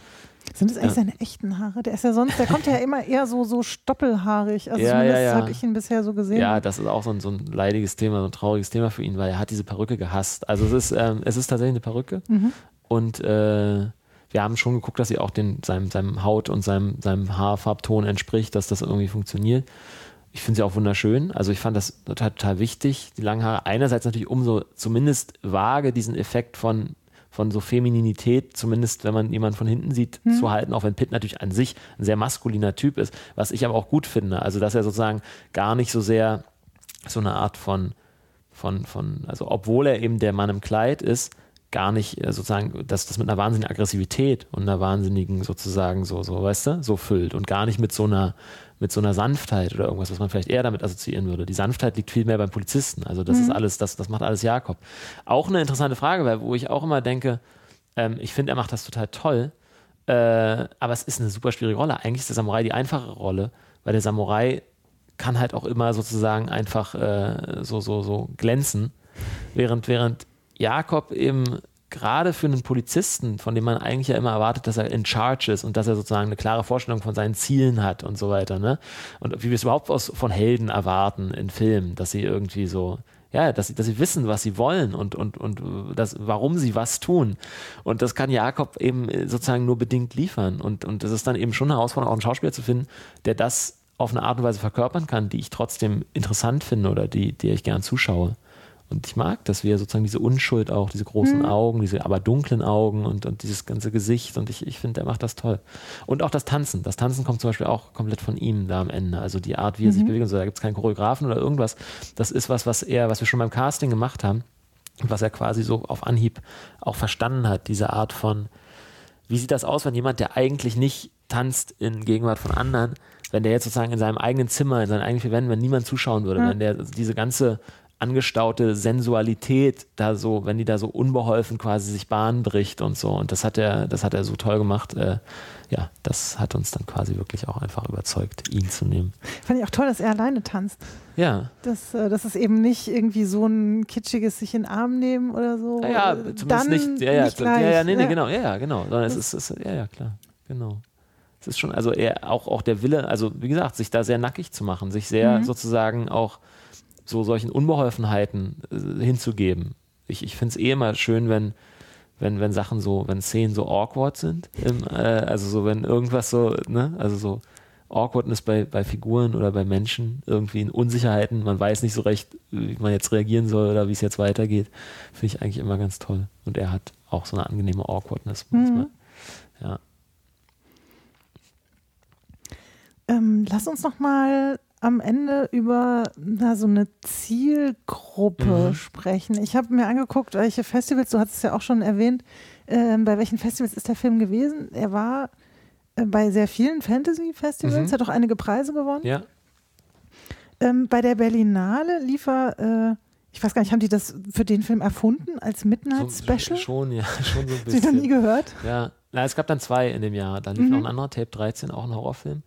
Sind das eigentlich seine echten Haare? Der ist ja sonst, der kommt ja immer eher so, so stoppelhaarig. Also Ja, zumindest ja, ja. habe ich ihn bisher so gesehen. Ja, das ist auch so ein, so ein leidiges Thema, so ein trauriges Thema für ihn, weil er hat diese Perücke gehasst. Also es ist, ähm, es ist tatsächlich eine Perücke und äh, wir haben schon geguckt, dass sie auch den, seinem, seinem Haut und seinem, seinem Haarfarbton entspricht, dass das irgendwie funktioniert. Ich finde sie auch wunderschön. Also ich fand das total, total wichtig, die langen Haare. Einerseits natürlich, um so zumindest vage diesen Effekt von, von so Femininität, zumindest wenn man jemanden von hinten sieht, zu halten, auch wenn Pitt natürlich an sich ein sehr maskuliner Typ ist, was ich aber auch gut finde. Also dass er sozusagen gar nicht so sehr so eine Art von, von, von, also obwohl er eben der Mann im Kleid ist, gar nicht äh, sozusagen, dass das mit einer wahnsinnigen Aggressivität und einer wahnsinnigen sozusagen so, so, weißt du, so füllt und gar nicht mit so einer, mit so einer Sanftheit oder irgendwas, was man vielleicht eher damit assoziieren würde. Die Sanftheit liegt viel mehr beim Polizisten. Also das ist alles, das, das macht alles Jakob. Auch eine interessante Frage, weil wo ich auch immer denke, ähm, ich finde, er macht das total toll, äh, aber es ist eine super schwierige Rolle. Eigentlich ist der Samurai die einfache Rolle, weil der Samurai kann halt auch immer sozusagen einfach äh, so, so, so glänzen. Während, während Jakob eben gerade für einen Polizisten, von dem man eigentlich ja immer erwartet, dass er in charge ist und dass er sozusagen eine klare Vorstellung von seinen Zielen hat und so weiter, ne? Und wie wir es überhaupt aus, von Helden erwarten in Filmen, dass sie irgendwie so, ja, dass sie, dass sie wissen, was sie wollen und, und, und das, warum sie was tun. Und das kann Jakob eben sozusagen nur bedingt liefern. Und, und das ist dann eben schon eine Herausforderung, auch einen Schauspieler zu finden, der das auf eine Art und Weise verkörpern kann, die ich trotzdem interessant finde oder die, die ich gern zuschaue. Und ich mag das, wie er sozusagen diese Unschuld auch, diese großen Augen, diese aber dunklen Augen und, und dieses ganze Gesicht. Und ich, ich finde, er macht das toll. Und auch das Tanzen. Das Tanzen kommt zum Beispiel auch komplett von ihm da am Ende. Also die Art, wie er sich bewegt und so. Da gibt es keinen Choreografen oder irgendwas. Das ist was, was er, was wir schon beim Casting gemacht haben. Und was er quasi so auf Anhieb auch verstanden hat. Diese Art von, wie sieht das aus, wenn jemand, der eigentlich nicht tanzt in Gegenwart von anderen, wenn der jetzt sozusagen in seinem eigenen Zimmer, in seinen eigenen vier Wänden, wenn niemand zuschauen würde, wenn der diese ganze angestaute Sensualität da so, wenn die da so unbeholfen quasi sich Bahn bricht und so. Und das hat er, das hat er so toll gemacht. Äh, ja, das hat uns dann quasi wirklich auch einfach überzeugt, ihn zu nehmen. Fand ich auch toll, dass er alleine tanzt. Ja, Das, äh, das ist eben nicht irgendwie so ein kitschiges sich in den Arm nehmen oder so. ja, ja Äh, zumindest dann nicht, ja, ja, nicht ja, ja, nee, nee, ja. genau, ja, ja, genau. Sondern es ist, es ist, ja, ja, klar, genau. Es ist schon, also eher auch, auch der Wille, also wie gesagt, sich da sehr nackig zu machen, sich sehr Mhm. sozusagen auch so solchen Unbeholfenheiten äh, hinzugeben. Ich, ich finde es eh immer schön, wenn, wenn, wenn Sachen so, wenn Szenen so awkward sind. Im, äh, also so, wenn irgendwas so, ne, also so Awkwardness bei, bei Figuren oder bei Menschen, irgendwie in Unsicherheiten, man weiß nicht so recht, wie man jetzt reagieren soll oder wie es jetzt weitergeht, finde ich eigentlich immer ganz toll. Und er hat auch so eine angenehme Awkwardness manchmal. Ja. Ähm, lass uns noch mal am Ende über na, so eine Zielgruppe Mhm. sprechen. Ich habe mir angeguckt, welche Festivals, du hast es ja auch schon erwähnt, ähm, bei welchen Festivals ist der Film gewesen? Er war äh, bei sehr vielen Fantasy-Festivals, Mhm. hat auch einige Preise gewonnen. ja. Ähm, bei der Berlinale lief er, äh, ich weiß gar nicht, haben die das für den Film erfunden als Midnight So- Special? Schon, ja, schon so ein Sie noch nie bisschen. gehört? Ja, na, es gab dann zwei in dem Jahr. Dann lief Mhm. noch ein anderer, Tape 13, auch ein Horrorfilm.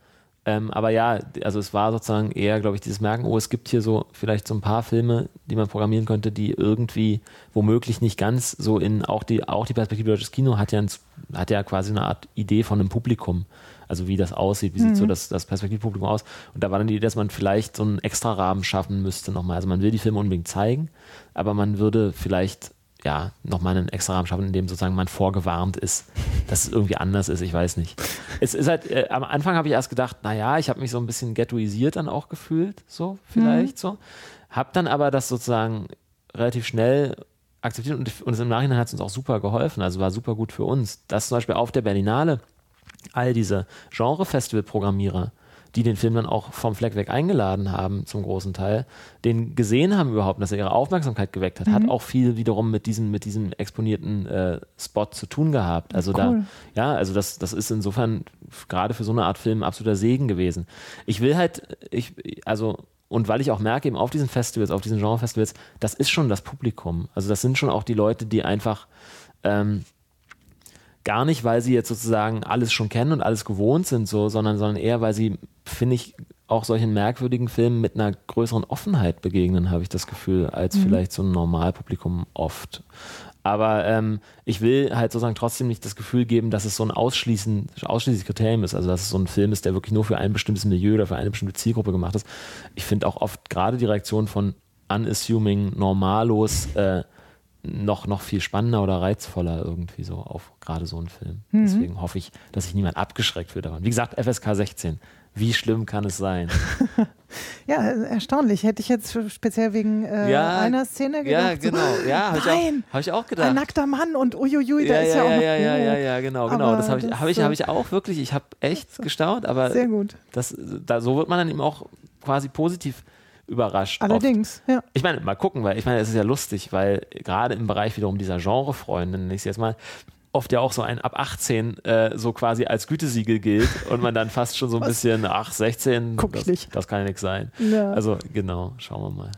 Ähm, aber ja, also es war sozusagen eher, glaube ich, dieses Merken, oh, es gibt hier so vielleicht so ein paar Filme, die man programmieren könnte, die irgendwie womöglich nicht ganz so in, auch die, auch die Perspektive deutsches Kino hat ja, ein, hat ja quasi eine Art Idee von einem Publikum. Also wie das aussieht, wie sieht so das, das Perspektivpublikum aus. Und da war dann die Idee, dass man vielleicht so einen extra Rahmen schaffen müsste nochmal. Also man will die Filme unbedingt zeigen, aber man würde vielleicht ja, nochmal einen extra Rahmen schaffen, in dem sozusagen man vorgewarnt ist, dass es irgendwie anders ist, ich weiß nicht. Es ist halt, äh, am Anfang habe ich erst gedacht, naja, ich habe mich so ein bisschen ghettoisiert dann auch gefühlt, so vielleicht so. Hab dann aber das sozusagen relativ schnell akzeptiert und, und im Nachhinein hat es uns auch super geholfen, also war super gut für uns, dass zum Beispiel auf der Berlinale all diese Genre-Festival-Programmierer, die den Film dann auch vom Fleck weg eingeladen haben, zum großen Teil, den gesehen haben überhaupt, dass er ihre Aufmerksamkeit geweckt hat, hat auch viel wiederum mit diesem, mit diesem exponierten äh, Spot zu tun gehabt. Also da, Cool. ja, also das, das ist insofern gerade für so eine Art Film ein absoluter Segen gewesen. Ich will halt, ich, also, und weil ich auch merke, eben auf diesen Festivals, auf diesen Genre-Festivals, das ist schon das Publikum. Also das sind schon auch die Leute, die einfach ähm, gar nicht, weil sie jetzt sozusagen alles schon kennen und alles gewohnt sind, so, sondern, sondern eher, weil sie, finde ich, auch solchen merkwürdigen Filmen mit einer größeren Offenheit begegnen, habe ich das Gefühl, als vielleicht so ein Normalpublikum oft. Aber ähm, ich will halt sozusagen trotzdem nicht das Gefühl geben, dass es so ein ausschließen, ausschließliches Kriterium ist, also dass es so ein Film ist, der wirklich nur für ein bestimmtes Milieu oder für eine bestimmte Zielgruppe gemacht ist. Ich finde auch oft gerade die Reaktion von unassuming, normalos, äh, noch, noch viel spannender oder reizvoller irgendwie so auf gerade so einen Film. Mhm. Deswegen hoffe ich, dass sich niemand abgeschreckt wird davon. Wie gesagt, FSK 16. Wie schlimm kann es sein? Ja, erstaunlich. Hätte ich jetzt speziell wegen äh, Ja, einer Szene Ja, gedacht. genau. Ja, habe ich, Nein, auch- hab ich auch gedacht. ein nackter Mann und uiuiui, da ja, ist ja, ja, auch ja, noch... ja, ja, ja, ja, genau, genau. Aber Das habe ich, hab ich, hab ich auch wirklich, ich habe echt gestaunt, aber Sehr gut. das, da, so wird man dann eben auch quasi positiv überrascht. oft. Allerdings, ja. Ich meine, mal gucken, weil ich meine, es ist ja lustig, weil gerade im Bereich wiederum dieser Genrefreunde, nenne ich es jetzt mal, oft ja auch so ein ab 18 äh, so quasi als Gütesiegel gilt und man dann fast schon so ein bisschen, ach, 16, Guck das, nicht. das kann ja nichts sein. Ja. Also genau, schauen wir mal.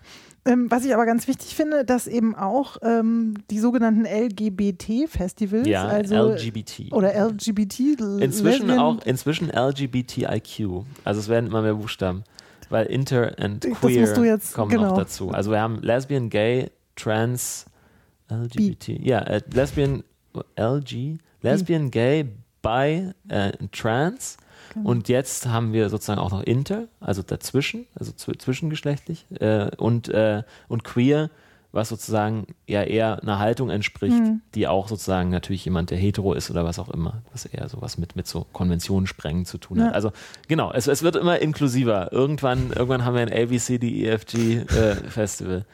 Ähm, was ich aber ganz wichtig finde, dass eben auch ähm, die sogenannten LGBT-Festivals, Ja, also LGBT. oder LGBT, Inzwischen Lesbian- auch, inzwischen LGBTIQ. Also es werden immer mehr Buchstaben. Weil Inter und Queer musst du jetzt- kommen genau. noch dazu. Also wir haben Lesbian, Gay, Trans, LGBT. Ja, äh, Lesbian, LG, Lesbian, Gay, Bi, äh, Trans. Genau. Und jetzt haben wir sozusagen auch noch Inter, also dazwischen, also zw zwischengeschlechtlich äh, und, äh, und Queer, was sozusagen ja eher einer Haltung entspricht, Mhm. die auch sozusagen natürlich jemand, der hetero ist oder was auch immer, was eher sowas mit, mit so Konventionen sprengen zu tun hat. Ja. Also genau, es, es wird immer inklusiver. Irgendwann, irgendwann haben wir ein ABCDEFG äh, Festival.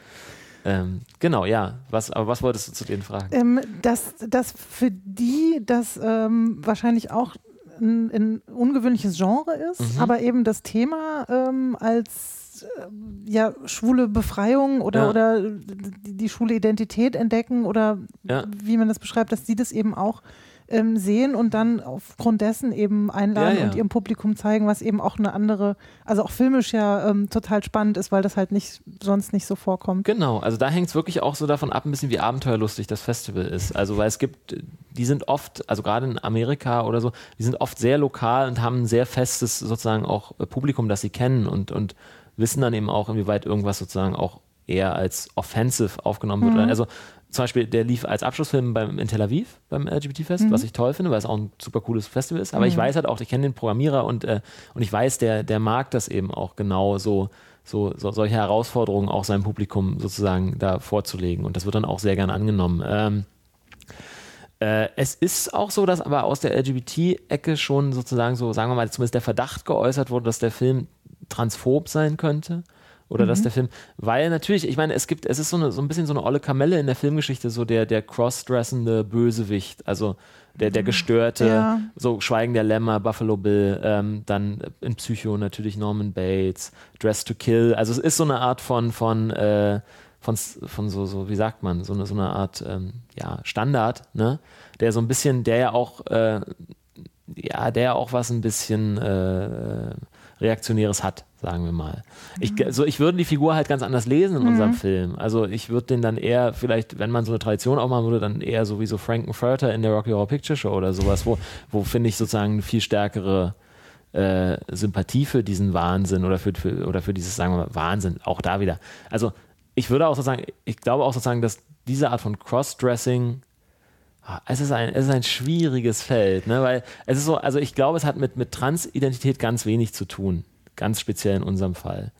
Ähm, genau, ja. Was, aber was wolltest du zu den Fragen? ähm, dass, dass für die das ähm, wahrscheinlich auch ein, ein ungewöhnliches Genre ist, Mhm. aber eben das Thema ähm, als ähm, ja, schwule Befreiung oder, Ja. oder die, die schwule Identität entdecken oder Ja. wie man das beschreibt, dass die das eben auch ähm, sehen und dann aufgrund dessen eben einladen Ja, ja. und ihrem Publikum zeigen, was eben auch eine andere, also auch filmisch ja ähm, total spannend ist, weil das halt nicht sonst nicht so vorkommt. Genau, also da hängt es wirklich auch so davon ab, ein bisschen wie abenteuerlustig das Festival ist. Also weil es gibt, die sind oft, also gerade in Amerika oder so, die sind oft sehr lokal und haben ein sehr festes sozusagen auch Publikum, das sie kennen und, und wissen dann eben auch, inwieweit irgendwas sozusagen auch eher als offensive aufgenommen wird. Mhm. Also zum Beispiel, der lief als Abschlussfilm beim, in Tel Aviv beim LGBT-Fest, Mhm. was ich toll finde, weil es auch ein super cooles Festival ist. Aber ich weiß halt auch, ich kenne den Programmierer und, äh, und ich weiß, der, der mag das eben auch genau so, so, so solche Herausforderungen auch seinem Publikum sozusagen da vorzulegen. Und das wird dann auch sehr gern angenommen. Ähm, äh, es ist auch so, dass aber aus der LGBT-Ecke schon sozusagen so, sagen wir mal, zumindest der Verdacht geäußert wurde, dass der Film transphob sein könnte. Oder dass der Film, weil natürlich, ich meine, es gibt, es ist so, eine, so ein bisschen so eine olle Kamelle in der Filmgeschichte, so der, der crossdressende Bösewicht, also der, der gestörte, Ja. so Schweigen der Lämmer, Buffalo Bill, ähm, dann in Psycho natürlich Norman Bates, Dress to Kill, also es ist so eine Art von, von, äh, von, von so, so, wie sagt man, so eine, so eine Art, ähm, ja, Standard, ne, der so ein bisschen, der ja auch, äh, ja, der auch was ein bisschen äh, Reaktionäres hat, sagen wir mal. Ich, so, ich würde die Figur halt ganz anders lesen in unserem Film. Also ich würde den dann eher, vielleicht, wenn man so eine Tradition aufmachen würde, dann eher so wie so Frankenfurter in der Rocky Horror Picture Show oder sowas, wo, wo finde ich sozusagen eine viel stärkere äh, Sympathie für diesen Wahnsinn oder für, für, oder für dieses, sagen wir mal, Wahnsinn, auch da wieder. Also ich würde auch sozusagen, ich glaube auch sozusagen, dass diese Art von Crossdressing Es ist, ein, es ist ein schwieriges Feld, ne? weil es ist so, also ich glaube, es hat mit, mit Transidentität ganz wenig zu tun, ganz speziell in unserem Fall.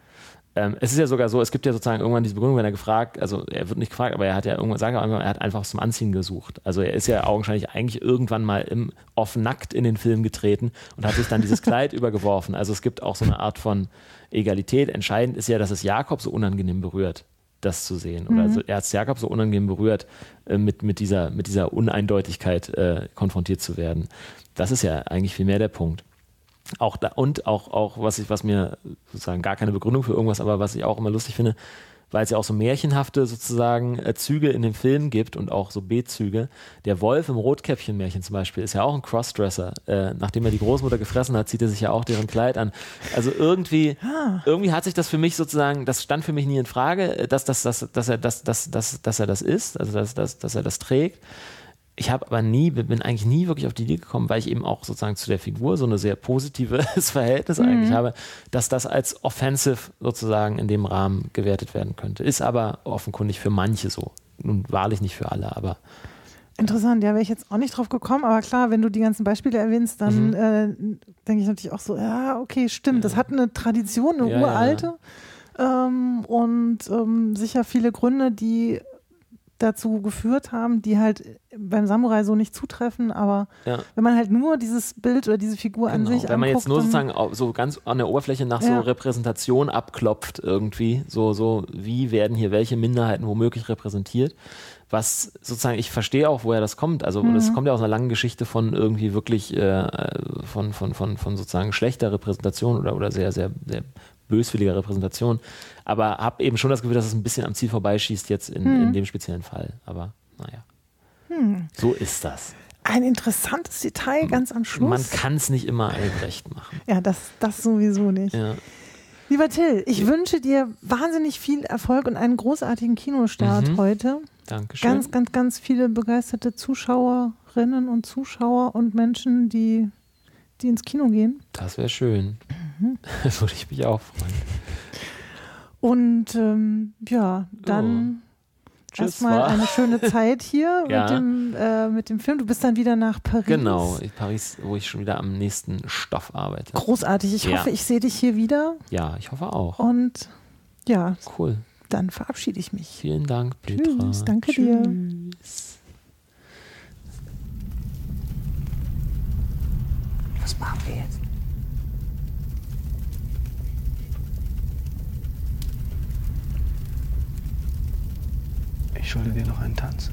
Ähm, es ist ja sogar so, es gibt ja sozusagen irgendwann diese Begründung, wenn er gefragt, also er wird nicht gefragt, aber er hat ja irgendwann, wir mal, er hat einfach zum Anziehen gesucht. Also er ist ja augenscheinlich eigentlich irgendwann mal im, off nackt in den Film getreten und hat sich dann dieses Kleid übergeworfen. Also es gibt auch so eine Art von Egalität. Entscheidend ist ja, dass es Jakob so unangenehm berührt das zu sehen. Oder also er hat es Jakob so unangenehm berührt, äh, mit, mit, dieser, mit dieser Uneindeutigkeit äh, konfrontiert zu werden. Das ist ja eigentlich viel mehr der Punkt. Auch da, und auch, auch was ich, was mir sozusagen gar keine Begründung für irgendwas, aber was ich auch immer lustig finde, weil es ja auch so märchenhafte sozusagen äh, Züge in dem Film gibt und auch so B-Züge. Der Wolf im Rotkäppchen-Märchen zum Beispiel ist ja auch ein Crossdresser. Äh, nachdem er die Großmutter gefressen hat, zieht er sich ja auch deren Kleid an. Also irgendwie, irgendwie hat sich das für mich sozusagen, das stand für mich nie in Frage, äh, dass, dass, dass, dass, er, dass, dass, dass, dass er das ist, also dass, dass, dass er das trägt. Ich habe aber nie, bin eigentlich nie wirklich auf die Idee gekommen, weil ich eben auch sozusagen zu der Figur so ein sehr positives Verhältnis eigentlich habe, dass das als offensive sozusagen in dem Rahmen gewertet werden könnte. Ist aber offenkundig für manche so. Nun wahrlich nicht für alle, aber Interessant, ja, wäre ich jetzt auch nicht drauf gekommen, aber klar, wenn du die ganzen Beispiele erwähnst, dann Mhm. äh, denke ich natürlich auch so, ja, okay, stimmt, das hat eine Tradition, eine Ja, ja, uralte Ähm, und ähm, sicher viele Gründe, die dazu geführt haben, die halt beim Samurai so nicht zutreffen, aber ja. wenn man halt nur dieses Bild oder diese Figur an Genau. sich Wenn man jetzt anguckt, nur dann- sozusagen so ganz an der Oberfläche nach so Ja. Repräsentation abklopft irgendwie, so, so wie werden hier welche Minderheiten womöglich repräsentiert, was sozusagen, ich verstehe auch, woher das kommt. Also Mhm. das kommt ja aus einer langen Geschichte von irgendwie wirklich äh, von, von, von, von sozusagen schlechter Repräsentation oder, oder sehr, sehr, sehr böswilliger Repräsentation. Aber habe eben schon das Gefühl, dass es ein bisschen am Ziel vorbeischießt jetzt in, Mhm. in dem speziellen Fall. Aber naja. So ist das. ein interessantes Detail ganz am Schluss. Man kann es nicht immer allen recht machen. ja, das, das sowieso nicht. Ja. Lieber Till, ich wünsche dir wahnsinnig viel Erfolg und einen großartigen Kinostart Mhm. heute. Dankeschön. Ganz, ganz, ganz viele begeisterte Zuschauerinnen und Zuschauer und Menschen, die, die ins Kino gehen. Das wäre schön. Mhm. Würde ich mich auch freuen. Und ähm, ja, dann Tschüss, erstmal eine schöne Zeit hier Ja. mit, dem, äh, mit dem Film. Du bist dann wieder nach Paris. Genau, in Paris, wo ich schon wieder am nächsten Stoff arbeite. Großartig. Ich Ja. hoffe, ich sehe dich hier wieder. Ja, ich hoffe auch. Und ja, Cool. dann verabschiede ich mich. Vielen Dank, Petra. Tschüss, danke dir. Tschüss. Was machen wir jetzt? Schulde dir noch einen Tanz.